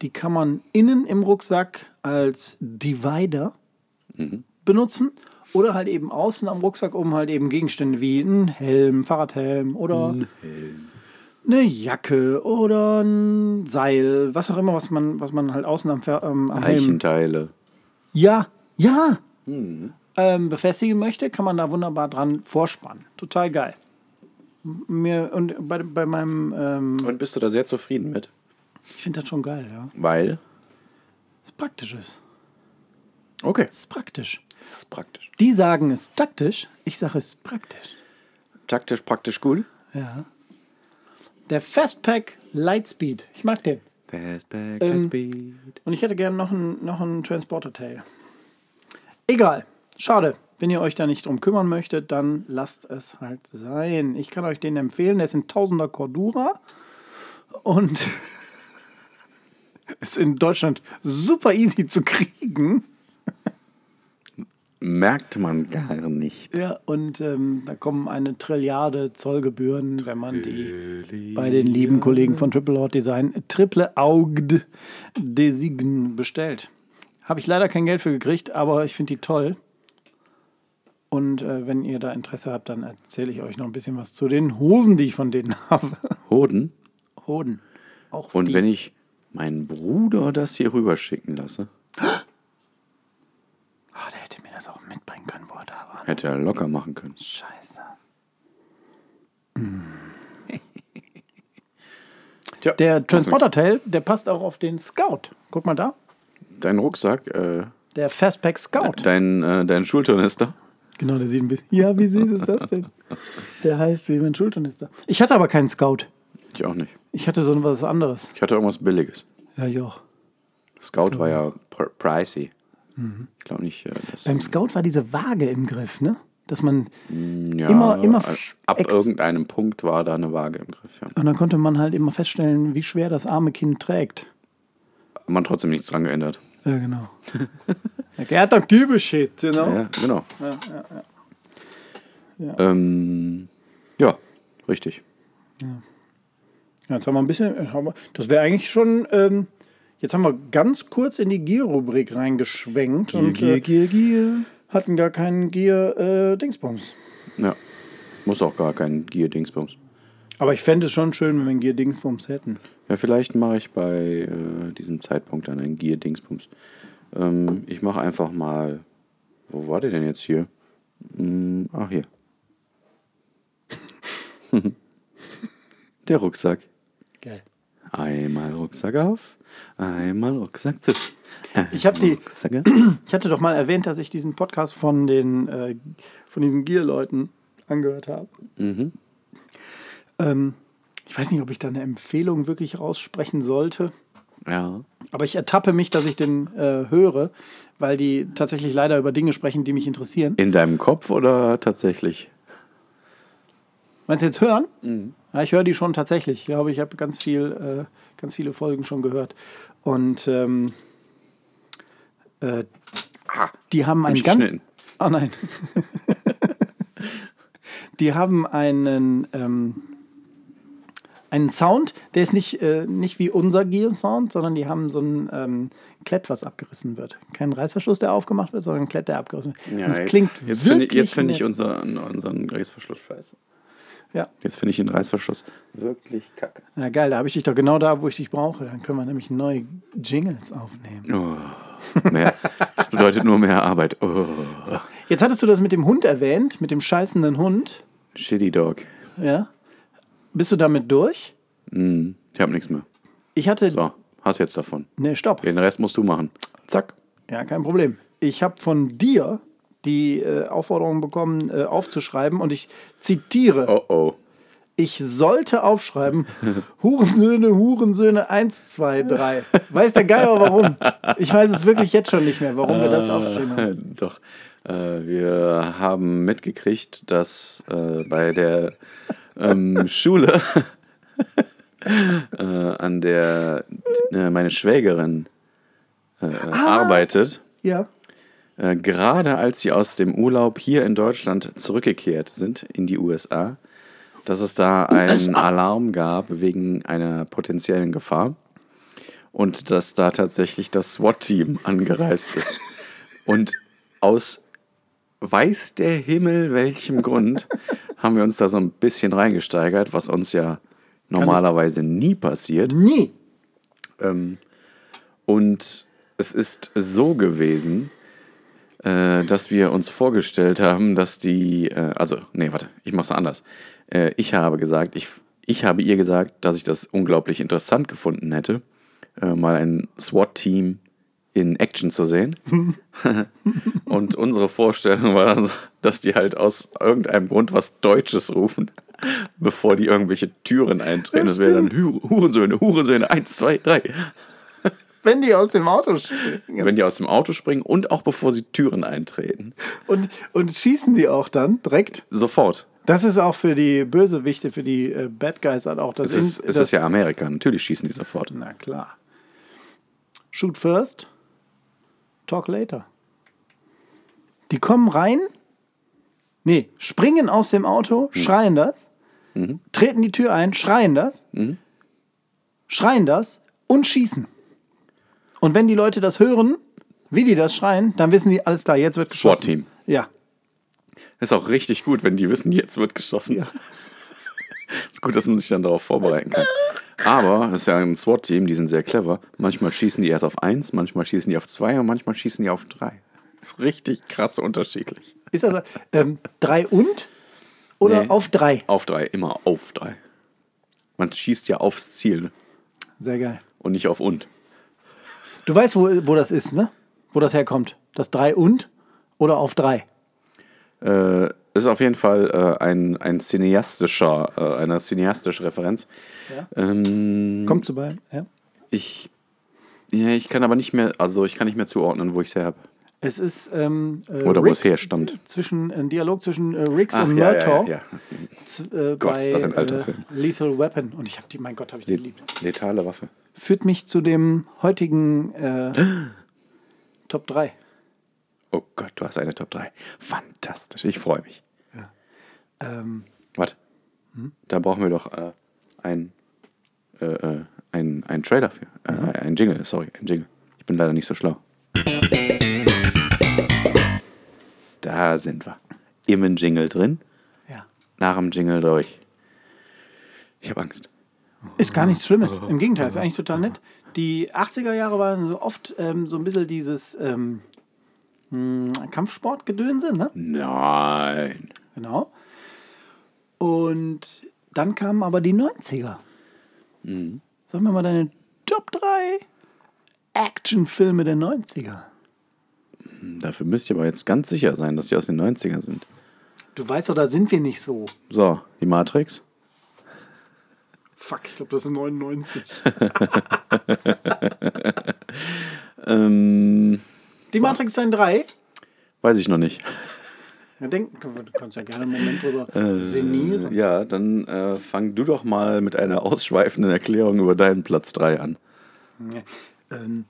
die kann man innen im Rucksack als Divider
Mhm.
benutzen oder halt eben außen am Rucksack, um halt eben Gegenstände wie ein Helm, Fahrradhelm oder eine Jacke oder ein Seil, was auch immer, was man, was man halt außen am, ähm, am Helm
Eichenteile.
ja, ja.
Mhm.
Ähm, befestigen möchte, kann man da wunderbar dran vorspannen. Total geil. Mir, und bei, bei meinem, ähm,
Und bist du da sehr zufrieden mit?
ich finde das schon geil, ja.
Weil?
Es ist praktisch ist.
Okay.
Es ist praktisch.
Das ist praktisch.
Die sagen es taktisch, ich sage es praktisch.
Taktisch, praktisch gut.
Ja. Der Fastpack Lightspeed. Ich mag den.
Fastback,
Ähm,
Lightspeed.
Und ich hätte gerne noch einen, noch einen Transporter-Tail. Egal. Schade. Wenn ihr euch da nicht drum kümmern möchtet, dann lasst es halt sein. Ich kann euch den empfehlen. Der ist in Tausender Cordura und ist in Deutschland super easy zu kriegen.
Merkt man gar nicht.
Ja, und ähm, da kommen eine Trilliarde Zollgebühren, wenn man die bei den lieben Kollegen von Triple Out Design Triple Augd Design bestellt. Habe ich leider kein Geld für gekriegt, aber ich finde die toll. Und äh, wenn ihr da Interesse habt, dann erzähle ich euch noch ein bisschen was zu den Hosen, die ich von denen habe.
Hoden.
Hoden. Auch
Und
die.
wenn ich meinen Bruder das hier rüberschicken lasse,
Ah, der hätte mir das auch mitbringen können, wo er da war.
hätte er locker machen können.
Scheiße.
Tja,
Der Transporter-Tail, der passt auch auf den Scout. Guck mal da.
Dein Rucksack, äh,
Der Fastpack Scout.
dein, äh, dein Schulturnister.
Genau, der sieht ein bisschen. Ja, wie süß ist das denn? Der heißt wie mein Schulturnister. Ich hatte aber keinen Scout.
Ich auch nicht.
Ich hatte so was anderes.
Ich hatte irgendwas Billiges.
Ja, joch.
Scout war ja pr pricey. Ich glaube nicht, äh.
Beim Scout war diese Waage im Griff, ne? Dass man.
ja,
immer- immer
äh, ab irgendeinem Punkt war da eine Waage im Griff. Ja.
Und dann konnte man halt immer feststellen, wie schwer das arme Kind trägt.
Hat man trotzdem nichts dran geändert.
Ja, genau. Er hat doch give a shit, genau.
Ja, genau. Ähm, ja, richtig.
Ja, jetzt haben wir ein bisschen. wir- Das wäre eigentlich schon. Ähm, jetzt haben wir ganz kurz in die Gear-Rubrik reingeschwenkt und äh,
Gier, Gier.
hatten gar keinen Gear-Dingsbums.
Ja. Muss auch gar kein Gear-Dingsbums.
Aber ich fände es schon schön, wenn wir einen Gear-Dingsbums hätten.
Ja, vielleicht mache ich bei äh, diesem Zeitpunkt dann ein Gear-Dingsbums. Ähm, ich mache einfach mal. Wo war der denn jetzt hier? Hm, ach, hier. der Rucksack.
Geil.
Einmal Rucksack auf, einmal Rucksack zu.
Ich hab die-
Rucksack.
Ich hatte doch mal erwähnt, dass ich diesen Podcast von den äh, von diesen Gear-Leuten angehört habe. Ähm, ich weiß nicht, ob ich da eine Empfehlung wirklich raussprechen sollte.
Ja.
Aber ich ertappe mich, dass ich den äh, höre, weil die tatsächlich leider über Dinge sprechen, die mich interessieren.
In deinem Kopf oder tatsächlich?
Meinst du jetzt hören? Ja, ich höre die schon tatsächlich. Ich glaube, ich habe ganz viel, äh, ganz viele Folgen schon gehört. Und ähm, äh, ah, die haben einen ganz. Oh nein. die haben einen, ähm, einen Sound, der ist nicht, äh, nicht wie unser Gear-Sound, sondern die haben so ein ähm, Klett, was abgerissen wird. Kein Reißverschluss, der aufgemacht wird, sondern ein Klett, der abgerissen wird.
Ja,
Und es
jetzt,
klingt
jetzt finde ich,
wirklich
jetzt finde ich unseren, unseren Reißverschluss scheiße.
Ja.
Jetzt finde ich den Reißverschluss wirklich kacke.
Ja, geil, da habe ich dich doch genau da, wo ich dich brauche. Dann können wir nämlich neue Jingles aufnehmen.
Oh, mehr, das bedeutet nur mehr Arbeit. Oh,
Jetzt hattest du das mit dem Hund erwähnt, mit dem scheißenden Hund.
shitty Dog.
Ja. Bist du damit durch?
Ich habe nichts mehr.
Ich hatte.
So, hast jetzt davon.
Ne, stopp.
Den Rest musst du machen. Zack.
Ja, kein Problem. Ich habe von dir die äh, Aufforderung bekommen, äh, aufzuschreiben und ich zitiere.
Oh oh.
Ich sollte aufschreiben, Hurensöhne, Hurensöhne 1, 2, 3. Weiß der Geier warum? Ich weiß es wirklich jetzt schon nicht mehr, warum wir das aufgeschrieben haben.
Äh, Doch. Äh, wir haben mitgekriegt, dass äh, bei der ähm, Schule, äh, an der äh, meine Schwägerin äh, arbeitet,
Ja.
äh, gerade als sie aus dem Urlaub hier in Deutschland zurückgekehrt sind in die USA, dass es da einen Alarm gab wegen einer potenziellen Gefahr und dass da tatsächlich das SWAT-Team angereist ist. Und aus weiß der Himmel welchem Grund haben wir uns da so ein bisschen reingesteigert, was uns ja normalerweise nie passiert.
Nie.
Ähm, und es ist so gewesen, äh, dass wir uns vorgestellt haben, dass die, äh, also, nee, warte, ich mach's anders. Äh, ich habe gesagt, ich, ich habe ihr gesagt, dass ich das unglaublich interessant gefunden hätte, äh, mal ein SWAT-Team in Action zu sehen. und unsere Vorstellung war dann, dass die halt aus irgendeinem Grund was Deutsches rufen, bevor die irgendwelche Türen eintreten. Das wäre dann Hu- Hurensöhne, Hurensöhne, eins, zwei, drei.
Wenn die aus dem Auto springen.
Wenn die aus dem Auto springen und auch bevor sie Türen eintreten.
Und, und schießen die auch dann direkt?
Sofort.
Das ist auch für die Bösewichte, für die äh, Bad Guys halt auch das.
Es ist,
in-
es
das
ist ja Amerika, natürlich schießen die sofort.
Na klar. Shoot first, talk later. Die kommen rein, nee, springen aus dem Auto, schreien das, treten die Tür ein, schreien das, schreien das und schießen. Und wenn die Leute das hören, wie die das schreien, dann wissen die, alles klar, jetzt wird geschossen.
SWAT-Team.
Ja.
Ist auch richtig gut, wenn die wissen, jetzt wird geschossen.
Ja.
ist gut, dass man sich dann darauf vorbereiten kann. Aber es ist ja ein SWAT-Team, die sind sehr clever. Manchmal schießen die erst auf eins, manchmal schießen die auf zwei und manchmal schießen die auf drei. ist richtig krass unterschiedlich.
Ist das ähm, drei und oder
Nee.
auf drei?
Auf drei, immer auf drei. Man schießt ja aufs Ziel?
Sehr geil.
und nicht auf und.
Du weißt, wo, wo das ist, ne? Wo das herkommt. Das drei und oder auf drei.
Äh, ist auf jeden Fall äh, ein, ein cineastischer, äh, eine cineastische Referenz.
Ja.
Ähm,
Kommt zu bei. Ja.
ich, ja, ich kann aber nicht mehr, also ich kann nicht mehr zuordnen, wo ich her habe.
Es ist ähm, äh,
Oder wo es herstammt.
Zwischen, ein Dialog zwischen äh, Riggs
Ach,
und
ja, ja,
Murtaugh
ja,
z- äh,
Gott, ist das ein alter
äh,
Film.
Lethal Weapon. Und ich habe die, mein Gott, habe ich die
ja.
geliebt.
Letale Waffe.
Führt mich zu dem heutigen äh, Top 3.
Oh Gott, du hast eine Top 3. Fantastisch, ich freue mich.
Ähm,
Warte.
Hm?
Da brauchen wir doch äh, ein, äh, äh, ein, ein Trailer für. Äh,
Mhm.
Ein Jingle, sorry, ein Jingle. Ich bin leider nicht so schlau. Da sind wir. Im Jingle drin,
ja.
nach dem Jingle durch. Ich habe Angst.
Ist gar nichts Schlimmes. Im Gegenteil, ist eigentlich total nett. Die 80er Jahre waren so oft ähm, so ein bisschen dieses ähm, Kampfsportgedönse, ne?
Nein.
Genau. Und dann kamen aber die 90er. Sag mir mal deine Top 3 Actionfilme der 90er.
Dafür müsst ihr aber jetzt ganz sicher sein, dass die aus den 90ern sind.
Du weißt doch, da sind wir nicht so.
So, die Matrix.
Fuck, ich glaube, das ist 99.
Ähm,
Die Matrix ist ein 3.
weiß ich noch nicht.
Ja, denk, du kannst ja gerne einen Moment drüber sinnieren.
Ja, dann äh, fang du doch mal mit einer ausschweifenden Erklärung über deinen Platz 3 an.
Ja, ähm,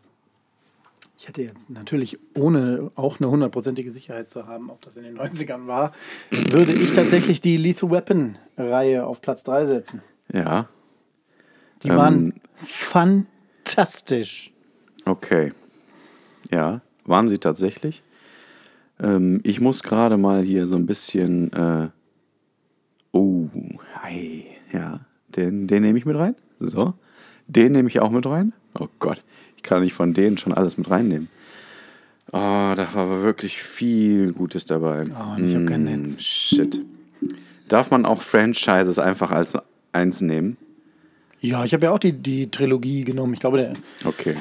ich hätte jetzt natürlich, ohne auch eine hundertprozentige Sicherheit zu haben, ob das in den 90ern war, würde ich tatsächlich die Lethal Weapon-Reihe auf Platz 3 setzen.
Ja,
Die waren fantastisch.
okay. Ja, waren sie tatsächlich. Ähm, ich muss gerade mal hier so ein bisschen. Äh, oh, hi. Ja, den, den nehme ich mit rein. So. Den nehme ich auch mit rein. Oh Gott, ich kann nicht von denen schon alles mit reinnehmen. Oh, da war wirklich viel Gutes dabei.
Oh, und ich hab kein
Mm,
Netz.
Shit. Darf man auch Franchises einfach als eins nehmen?
Ja, ich habe ja auch die, die Trilogie genommen. Ich glaube, der.
Okay.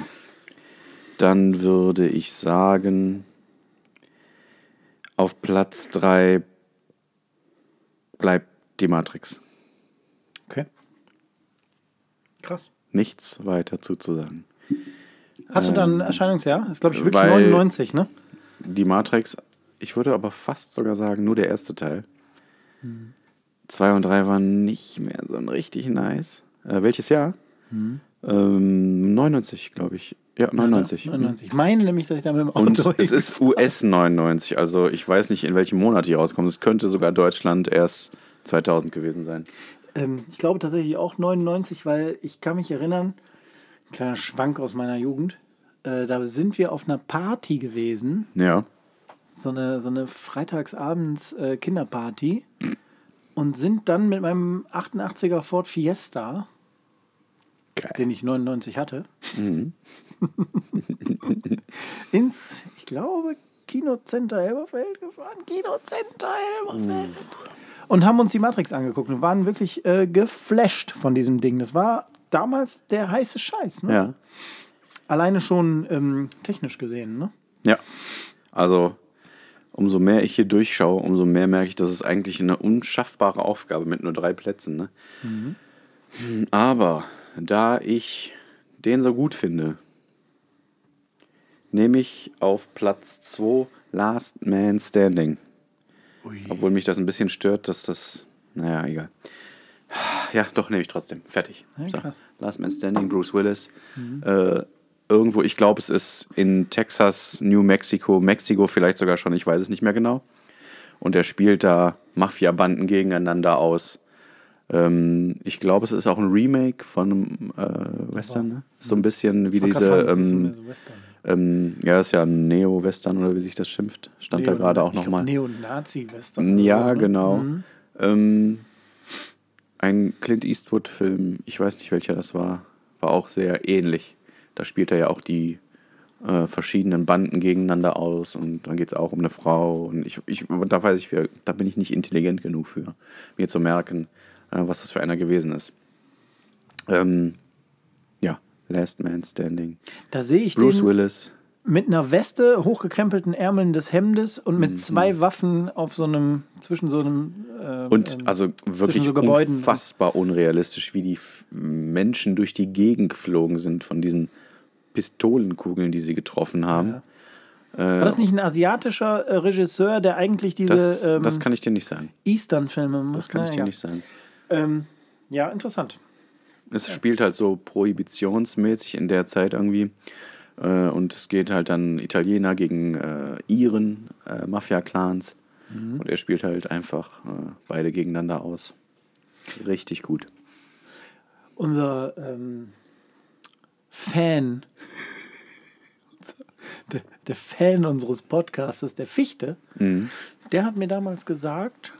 Dann würde ich sagen, auf Platz 3 bleibt die Matrix.
Okay. Krass.
Nichts weiter zuzusagen.
Hast du da ein Erscheinungsjahr? Ist, glaube ich, wirklich
Ähm, weil-
99, ne?
Die Matrix, ich würde aber fast sogar sagen, nur der erste Teil. Zwei und drei waren nicht mehr so richtig nice. Äh, welches Jahr? Ähm, 99, glaube ich. Ja, 99.
99. Ich meine nämlich, dass ich da mit dem
Und
Auto
es ist US 99, also ich weiß nicht, in welchem Monat die rauskommt. Es könnte sogar Deutschland erst 2000 gewesen sein.
Ähm, ich glaube tatsächlich auch 99, weil ich kann mich erinnern, ein kleiner Schwank aus meiner Jugend, äh, da sind wir auf einer Party gewesen,
Ja.
so eine, so eine freitagsabends äh, Kinderparty und sind dann mit meinem 88er Ford Fiesta,
Geil.
den ich 99 hatte, ins, ich glaube, Kinocenter Elberfeld gefahren. Kinocenter Elberfeld. Und haben uns die Matrix angeguckt und waren wirklich äh, geflasht von diesem Ding. Das war damals der heiße Scheiß. Ne?
Ja.
Alleine schon ähm, technisch gesehen. Ne?
Ja. Also, umso mehr ich hier durchschaue, umso mehr merke ich, das ist eigentlich eine unschaffbare Aufgabe mit nur drei Plätzen. Ne? Aber da ich den so gut finde, nehme ich auf Platz 2 Last Man Standing. Obwohl mich das ein bisschen stört, dass das. Naja, egal. Ja, doch, nehme ich trotzdem. Fertig.
Ja,
So. Last Man Standing, Bruce Willis. Äh, irgendwo, ich glaube, es ist in Texas, New Mexico, Mexiko vielleicht sogar schon, ich weiß es nicht mehr genau. Und er spielt da Mafia-Banden gegeneinander aus. Ähm, ich glaube, es ist auch ein Remake von einem äh, Western. Ne? So ein bisschen wie diese. Ähm, ähm, ja, ist ja ein Neo-Western oder wie sich das schimpft. Stand da
Neo-
gerade auch nochmal.
Neo-Nazi-Western.
Ja,
so, ne?
genau. Ähm, ein Clint Eastwood-Film, ich weiß nicht welcher das war, war auch sehr ähnlich. Da spielt er ja auch die äh, verschiedenen Banden gegeneinander aus und dann geht es auch um eine Frau. Und ich, ich, da weiß ich, da bin ich nicht intelligent genug für, mir zu merken, was das für einer gewesen ist. Ähm, ja, Last Man Standing.
Da sehe ich
Bruce
den
Willis.
mit einer Weste, hochgekrempelten Ärmeln des Hemdes und
Mhm.
mit zwei Waffen auf so einem, zwischen so einem. Äh,
Und
ähm,
also wirklich
so
unfassbar unrealistisch, wie die Menschen durch die Gegend geflogen sind von diesen Pistolenkugeln, die sie getroffen haben.
War das nicht ein asiatischer äh, Regisseur, der eigentlich diese
Das,
ähm,
das kann ich dir nicht sagen.
Eastern-Filme macht?
Das kann ich dir
ja.
nicht sagen.
Ähm, ja, interessant.
Es spielt halt so prohibitionsmäßig in der Zeit irgendwie. Äh, und es geht halt dann Italiener gegen äh, Iren, äh, Mafia-Clans. Und er spielt halt einfach äh, beide gegeneinander aus. Richtig gut.
Unser ähm, Fan, der, der Fan unseres Podcasts, der Fichte, der hat mir damals gesagt,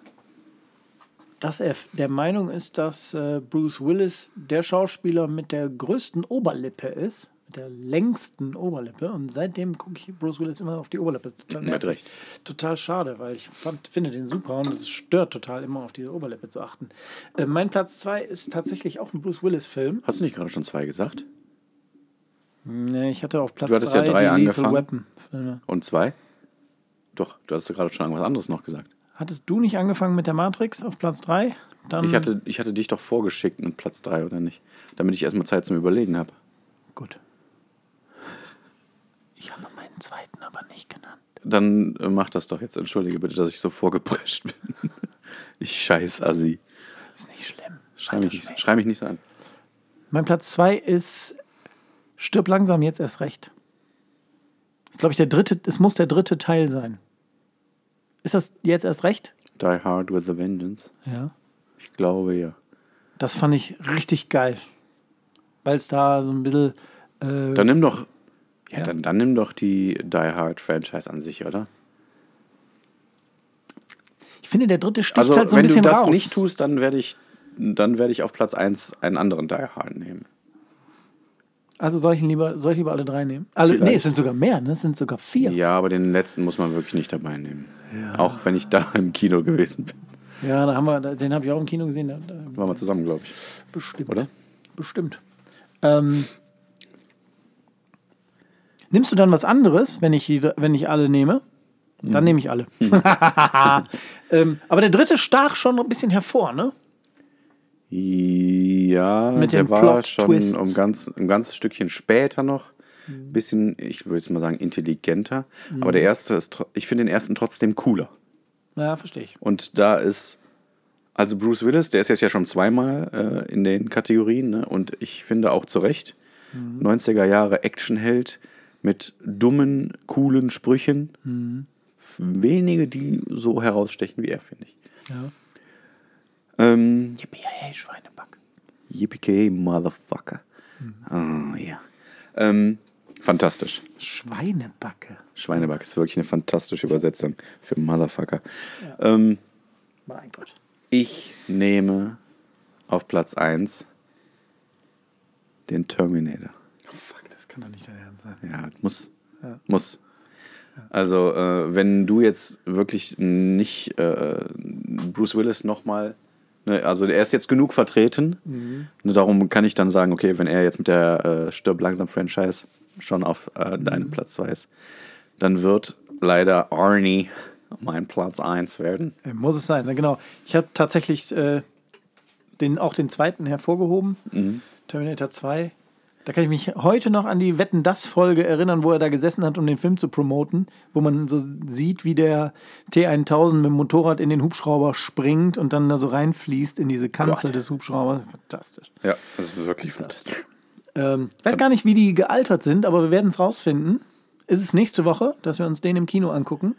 dass er der Meinung ist, dass äh, Bruce Willis der Schauspieler mit der größten Oberlippe ist, mit der längsten Oberlippe. Und seitdem gucke ich Bruce Willis immer auf die Oberlippe. Total
Mit. Recht.
Total schade, weil ich fand, finde den super und es stört total immer auf diese Oberlippe zu achten. Äh, mein Platz 2 ist tatsächlich auch ein Bruce Willis-Film.
Hast du nicht gerade schon zwei gesagt?
Nee, ich hatte auf Platz
Du hattest ja drei
die Lethal
angefangen. Und zwei? Doch, du hast gerade schon irgendwas anderes noch gesagt.
Hattest du nicht angefangen mit der Matrix auf Platz 3? Dann
Ich hatte, ich hatte dich doch vorgeschickt mit Platz 3, oder nicht? Damit ich erstmal Zeit zum Überlegen habe.
Gut. Ich habe meinen zweiten aber nicht genannt.
Dann äh, mach das doch jetzt. Entschuldige bitte, dass ich so vorgeprescht bin. ich scheiß Assi.
Ist nicht schlimm.
Schrei mich, nicht, schrei mich nicht so an.
Mein Platz zwei ist Stirb langsam jetzt erst recht. Ist, glaube ich, der dritte, es muss der dritte Teil sein. Ist das jetzt erst recht?
Die Hard with a Vengeance.
Ja.
Ich glaube ja.
Das fand ich richtig geil. Weil es da so ein bisschen. Äh,
Dann nimm doch. Ja,
Ja.
Dann, dann nimm doch die Die Hard Franchise an sich, oder?
ich finde, der dritte sticht
Also,
halt so ein
wenn du
bisschen
das
raus.
nicht tust, dann werde ich, dann werde ich auf Platz 1 einen anderen Die Hard nehmen.
Also soll ich, lieber, soll ich lieber alle drei nehmen? Alle, nee,
Vielleicht.
es sind sogar mehr, ne? Es sind sogar vier.
Ja, aber den letzten muss man wirklich nicht dabei nehmen. Auch wenn ich da im Kino gewesen bin.
Ja, da haben wir, den habe ich auch im Kino gesehen. Da, da,
Waren wir zusammen, glaube ich.
bestimmt.
Oder?
Bestimmt. Ähm, nimmst du dann was anderes, wenn ich, wenn ich alle nehme? Dann nehme ich alle. ähm, aber der dritte stach schon ein bisschen hervor, ne?
Ja,
Mit
der war schon um ganz, ein ganzes Stückchen später noch.
Mhm.
Bisschen, ich würde jetzt mal sagen, intelligenter. Aber der erste ist, ich finde den ersten trotzdem cooler.
Ja, verstehe ich.
Und da ist, also Bruce Willis, der ist jetzt ja schon zweimal äh, in den Kategorien, ne? und ich finde auch zu Recht, 90er Jahre Actionheld mit dummen, coolen Sprüchen. Wenige, die so herausstechen wie er, finde ich.
Ja.
Ähm,
Yippie, Schweineback.
Yippee Motherfucker. Oh ja. Ähm, fantastisch.
Schweinebacke.
Schweineback ist wirklich eine fantastische Übersetzung für Motherfucker. Ähm,
Mein Gott.
ich nehme auf Platz 1 den Terminator.
Fuck, das kann doch nicht dein Ernst sein.
Ja, muss. Muss. Also, äh, wenn du jetzt wirklich nicht äh, Bruce Willis nochmal. Ne, also, er ist jetzt genug vertreten. Ne, darum kann ich dann sagen, okay, wenn er jetzt mit der äh, Stirb langsam Franchise schon auf äh, deinem Platz 2 ist, dann wird leider Arnie mein Platz 1 werden.
Muss es sein, ne? genau. Ich habe tatsächlich äh, den, auch den zweiten hervorgehoben, Terminator 2. Da kann ich mich heute noch an die Wetten das Folge erinnern, wo er da gesessen hat, um den Film zu promoten, wo man so sieht, wie der T1000 mit dem Motorrad in den Hubschrauber springt und dann da so reinfließt in diese Kanzel
Gott.
des Hubschraubers. Fantastisch.
Ja, das ist wirklich fantastisch.
Ähm, ich weiß gar nicht, wie die gealtert sind, aber wir werden es rausfinden. Ist es nächste Woche, dass wir uns den im Kino angucken?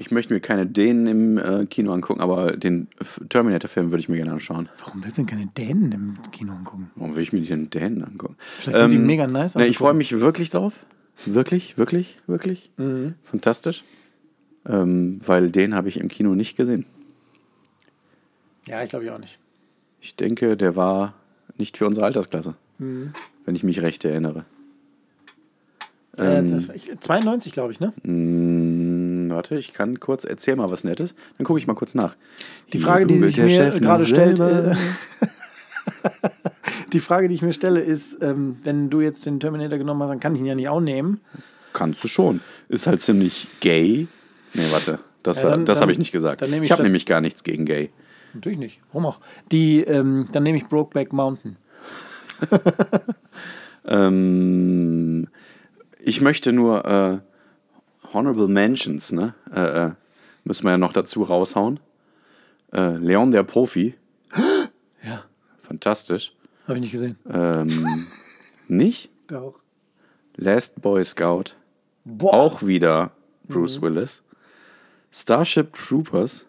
Ich möchte mir keine Dänen im äh, Kino angucken, aber den Terminator-Film würde ich mir gerne anschauen.
Warum willst du denn keine Dänen im Kino angucken?
Warum will ich mir den Dänen angucken?
Vielleicht sind die mega nice
Ne, ich freue mich wirklich drauf. Wirklich, wirklich, wirklich.
Mhm.
Fantastisch. Ähm, weil den habe ich im Kino nicht gesehen.
Ja, ich glaube ich auch nicht.
Ich denke, der war nicht für unsere Altersklasse.
Mhm.
Wenn ich mich recht erinnere.
Äh,
Ähm,
das war ich- 92, glaube ich, ne?
Hm, warte, ich kann kurz, erzähl mal was Nettes. Dann gucke ich mal kurz nach.
Die Frage, die sich mir
Chef
gerade stellt, äh, die Frage, die ich mir stelle, ist, ähm, wenn du jetzt den Terminator genommen hast, dann kann ich ihn ja nicht auch nehmen.
Kannst du schon. Ist halt ziemlich gay. Nee, warte. Das,
Ja, dann-
das habe ich nicht gesagt.
ich
ich habe nämlich gar nichts gegen gay.
Natürlich nicht. Warum auch? Die, ähm, dann nehme ich Brokeback Mountain.
Ähm, ich möchte nur äh, Honorable Mentions, ne? Äh, äh, müssen wir ja noch dazu raushauen. Äh, Leon der Profi.
Ja.
Fantastisch.
Habe ich nicht gesehen.
Ähm, nicht?
Auch.
Last Boy Scout.
Boah.
Auch wieder Bruce Willis. Starship Troopers.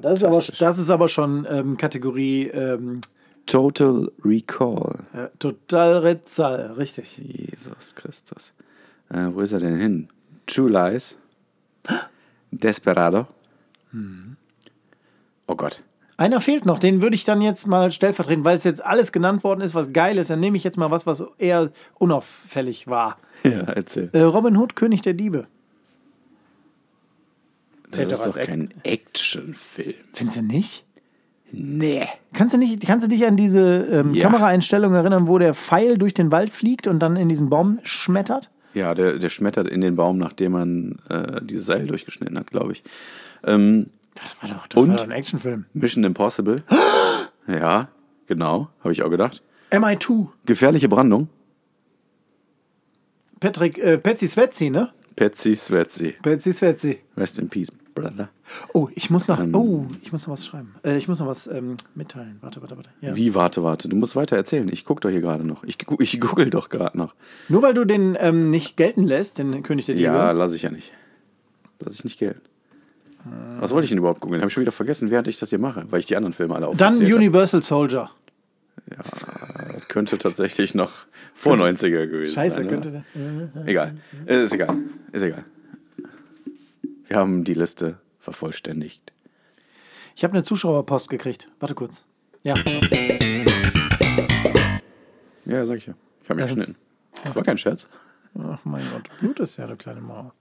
Das ist aber, das ist aber schon ähm, Kategorie ähm,
Total Recall.
äh, total Retzal, richtig.
Jesus Christus. Äh, wo ist er denn hin? True Lies. Desperado. Oh Gott.
Einer fehlt noch, den würde ich dann jetzt mal stellvertreten, weil es jetzt alles genannt worden ist, was geil ist. Dann nehme ich jetzt mal was, was eher unauffällig war.
Ja, erzähl.
Äh, Robin Hood, König der Diebe.
Das
Zählt
ist
doch
kein Actionfilm.
Findest du nicht?
Nee.
Kannst du, nicht, kannst du dich an diese ähm,
Ja.
Kameraeinstellung erinnern, wo der Pfeil durch den Wald fliegt und dann in diesen Baum schmettert?
Ja, der, der schmettert in den Baum, nachdem man äh, dieses Seil durchgeschnitten hat, glaube ich. Ähm,
Das war doch, das
Und?
war doch ein Actionfilm.
Mission Impossible. ja, genau, habe ich auch gedacht.
MI2.
Gefährliche Brandung.
Patrick, äh, Patsy Svetzi, ne?
Patsy Svetzi.
Patsy Svetzi.
Rest in peace, brother.
Oh, ich muss noch, oh, ich muss noch was schreiben. Äh, ich muss noch was ähm, mitteilen. Warte, warte, warte. Ja.
Wie, warte, warte. Du musst weiter erzählen. Ich gucke doch hier gerade noch. Ich, ich google doch gerade noch.
Nur weil du den ähm, nicht gelten lässt, den König der Diebe.
Ja, lasse ich ja nicht. Lasse ich nicht gelten. Was wollte ich denn überhaupt googeln? Habe ich schon wieder vergessen, während ich das hier mache, weil ich die anderen Filme alle
Dann
aufgezählt habe.
Universal Soldier.
Das könnte tatsächlich noch vor 90er gewesen
Scheiße,
sein.
könnte
ja.
der.
Egal. Äh, Ist egal. Ist egal. Wir haben die Liste vervollständigt.
Ich habe eine Zuschauerpost gekriegt. Warte kurz. Ja.
Ja, sag ich ja. Ich habe mich geschnitten. Das war kein Scherz.
Ach mein Gott, Blut ist ja, du kleine Maus.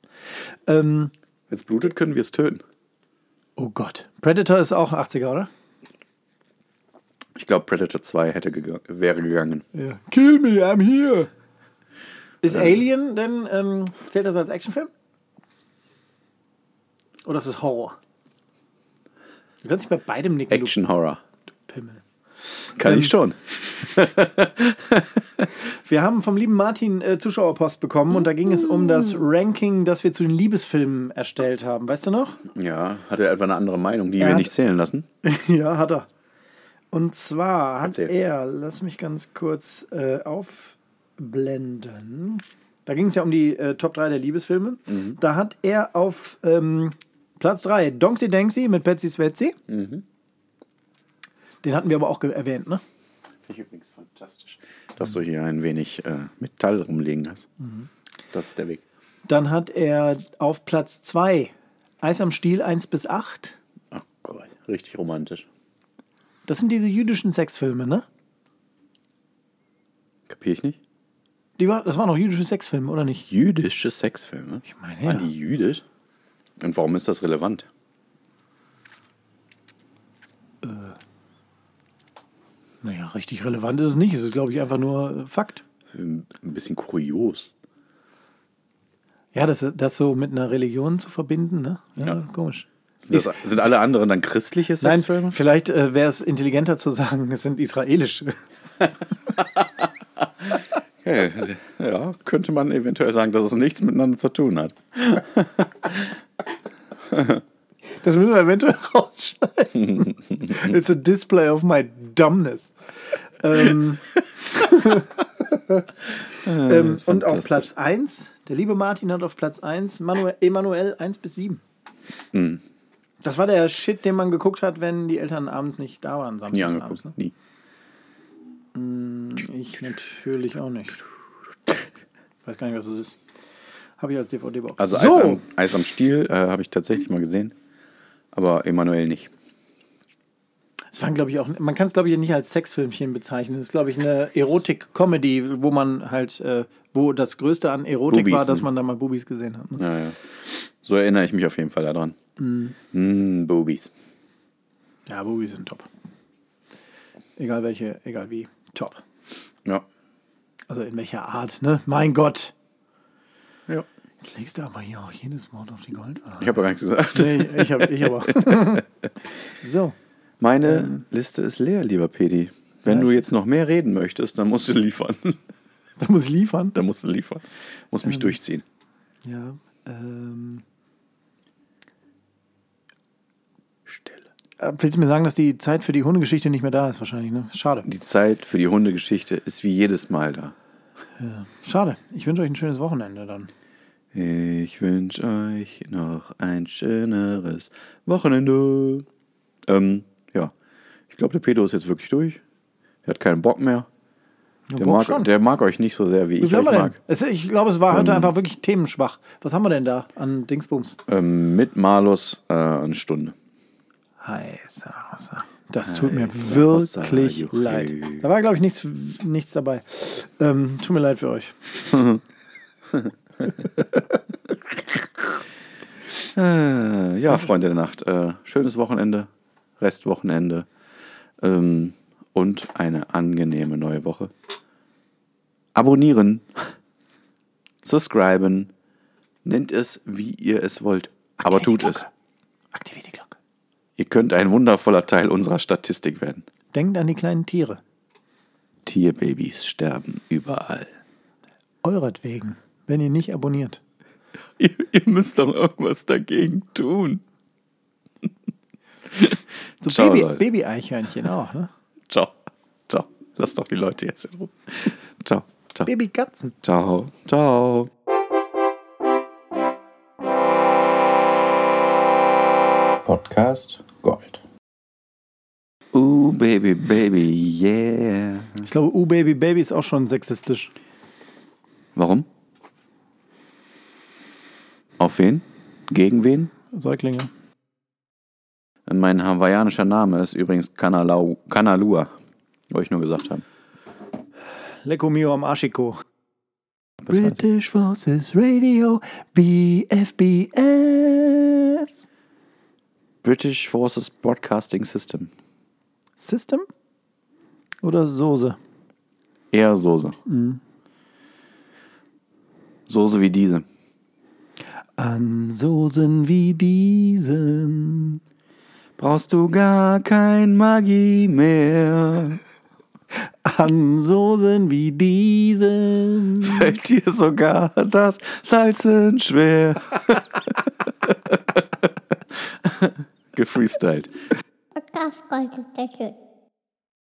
Ähm,
Wenn es blutet, können wir es töten.
oh Gott. Predator ist auch 80er, oder?
Ich glaube, Predator 2 hätte gega wäre gegangen.
Ja. Kill me, I'm here. Ist Alien denn, ähm, zählt das als Actionfilm? Oder ist das Horror? Du kannst dich bei beidem nicken,
Action Horror.
du Pimmel.
Kann
Ähm,
ich schon.
Wir haben vom lieben Martin äh, Zuschauerpost bekommen und da ging es um das Ranking, das wir zu den Liebesfilmen erstellt haben. Weißt du noch?
Ja, hat er etwa eine andere Meinung, die
Er
wir
hat-
nicht zählen lassen?
ja, hat er. Und zwar hat
Erzähl.
er, lass mich ganz kurz äh, aufblenden. Da ging es ja um die äh, Top 3 der Liebesfilme. Da hat er auf ähm, Platz 3 Donksy Danksy mit Betsy Svetzi. Den hatten wir aber auch erwähnt, ne?
Finde ich übrigens fantastisch. Dass du hier ein wenig äh, Metall rumliegen hast.
Mhm.
Das ist der Weg.
Dann hat er auf Platz 2 Eis am Stiel 1 bis 8.
Oh Gott, richtig romantisch.
Das sind diese jüdischen Sexfilme, ne?
Kapier ich nicht?
Die war, das waren auch jüdische Sexfilme, oder nicht?
Jüdische Sexfilme? Ich
meine,
Waren
ja.
die jüdisch? Und warum ist das relevant?
Naja, richtig relevant ist es nicht. Es ist, glaube ich, einfach nur äh, Fakt.
Ein bisschen kurios.
Ja, das, das so mit einer Religion zu verbinden, ne? Ja,
Ja.
komisch.
Sind, das, sind alle anderen dann christliche
Nein,
Sexfilme?
vielleicht äh, wäre es intelligenter zu sagen, es sind israelische.
Okay, ja, könnte man eventuell sagen, dass es nichts miteinander zu tun hat.
Das müssen wir eventuell rausschneiden. It's a display of my dumbness. Ähm, ähm, und auf. Platz 1, der liebe Martin hat auf Platz 1 Manuel, Emanuel 1 bis 7.
Hm.
Das war der Shit, den man geguckt hat, wenn die Eltern abends nicht da waren.
Nie
Samstags
angeguckt.
abends, ne?
Nie.
Ich natürlich auch nicht. Weiß gar nicht, was es ist. Habe ich als DVD-Box.
Also
so,
Eis, am, Eis am Stiel äh, habe ich tatsächlich mal gesehen. Aber Emanuel nicht.
es waren, glaube ich, auch. Man kann es, glaube ich, nicht als Sexfilmchen bezeichnen. Es ist, glaube ich, eine Erotik-Comedy, wo man halt, äh, wo das Größte an Erotik
Bubis,
war, dass
ne?
man da mal Bubis gesehen hat. Ne?
Ja, ja. So erinnere ich mich auf jeden Fall daran. Mm. Boobies.
Ja, Bubis sind top. Egal welche, egal wie. Top.
Ja.
Also in welcher Art, ne? Mein Gott.
Ja.
Jetzt legst du aber hier auch jedes Wort auf die Goldwaage.
Ich habe ja gar nichts gesagt.
Nee, ich, hab, ich aber. so.
Meine Liste ist leer, lieber Pedi. Wenn
Ja,
du jetzt noch mehr reden möchtest, dann musst du liefern.
Da muss ich liefern.
dann musst du liefern. Muss mich durchziehen.
Ja. Ähm,
Stille.
äh, willst du mir sagen, dass die Zeit für die Hundegeschichte nicht mehr da ist, wahrscheinlich, ne? Schade.
Die Zeit für die Hundegeschichte ist wie jedes Mal da.
Schade. Ich wünsche euch ein schönes Wochenende dann.
Ich wünsche euch noch ein schöneres Wochenende. Ähm, ja. Ich glaube, der Pedro ist jetzt wirklich durch. Er hat keinen Bock mehr. Der,
Bock
mag,
schon.
der mag euch nicht so sehr, wie
Wie
ich euch mag.
Es, ich glaube, es war heute einfach wirklich themenschwach. Was haben wir denn da an Dingsbums?
Ähm, mit Malus äh, eine Stunde.
Heißer Wasser. Das tut mir
Heißer
wirklich
Wasser,
leid. Da war, glaube ich, nichts, nichts dabei. Ähm, tut mir leid für euch.
Äh, ja, Freunde der Nacht. Äh, schönes Wochenende, Restwochenende ähm, und eine angenehme neue Woche. Abonnieren, subscriben, nennt es, wie ihr es wollt. Aber tut es.
Aktiviert die Glocke.
Ihr könnt ein wundervoller Teil unserer Statistik werden.
Denkt an die kleinen Tiere.
Tierbabys sterben überall.
Euretwegen, wenn ihr nicht abonniert.
Ihr, ihr müsst doch irgendwas dagegen tun.
So
Ciao,
Baby,
Leute.
Baby-Eichhörnchen auch, ne?
Ciao. Ciao. Lass doch die Leute jetzt in Ruhe. Ciao. Ciao.
Babykatzen.
Ciao. Ciao. Podcast Gold. Ooh, baby, baby, yeah.
Ich glaube, Uh Baby Baby ist auch schon sexistisch.
Warum? Auf wen? Gegen wen?
Säuglinge.
Mein hawaiianischer Name ist übrigens Kanalau, Kanalua. Wollte ich nur gesagt haben.
Lecco mio am
heißt-
British Forces Radio, BFBS.
British Forces Broadcasting System.
System? Oder Soße?
Eher Soße. Soße wie diese.
An Soßen wie diesen.
Brauchst du gar kein Magie mehr.
An Soßen wie diesen.
Fällt dir sogar das Salzen schwer. Gefreestylt.
Podcast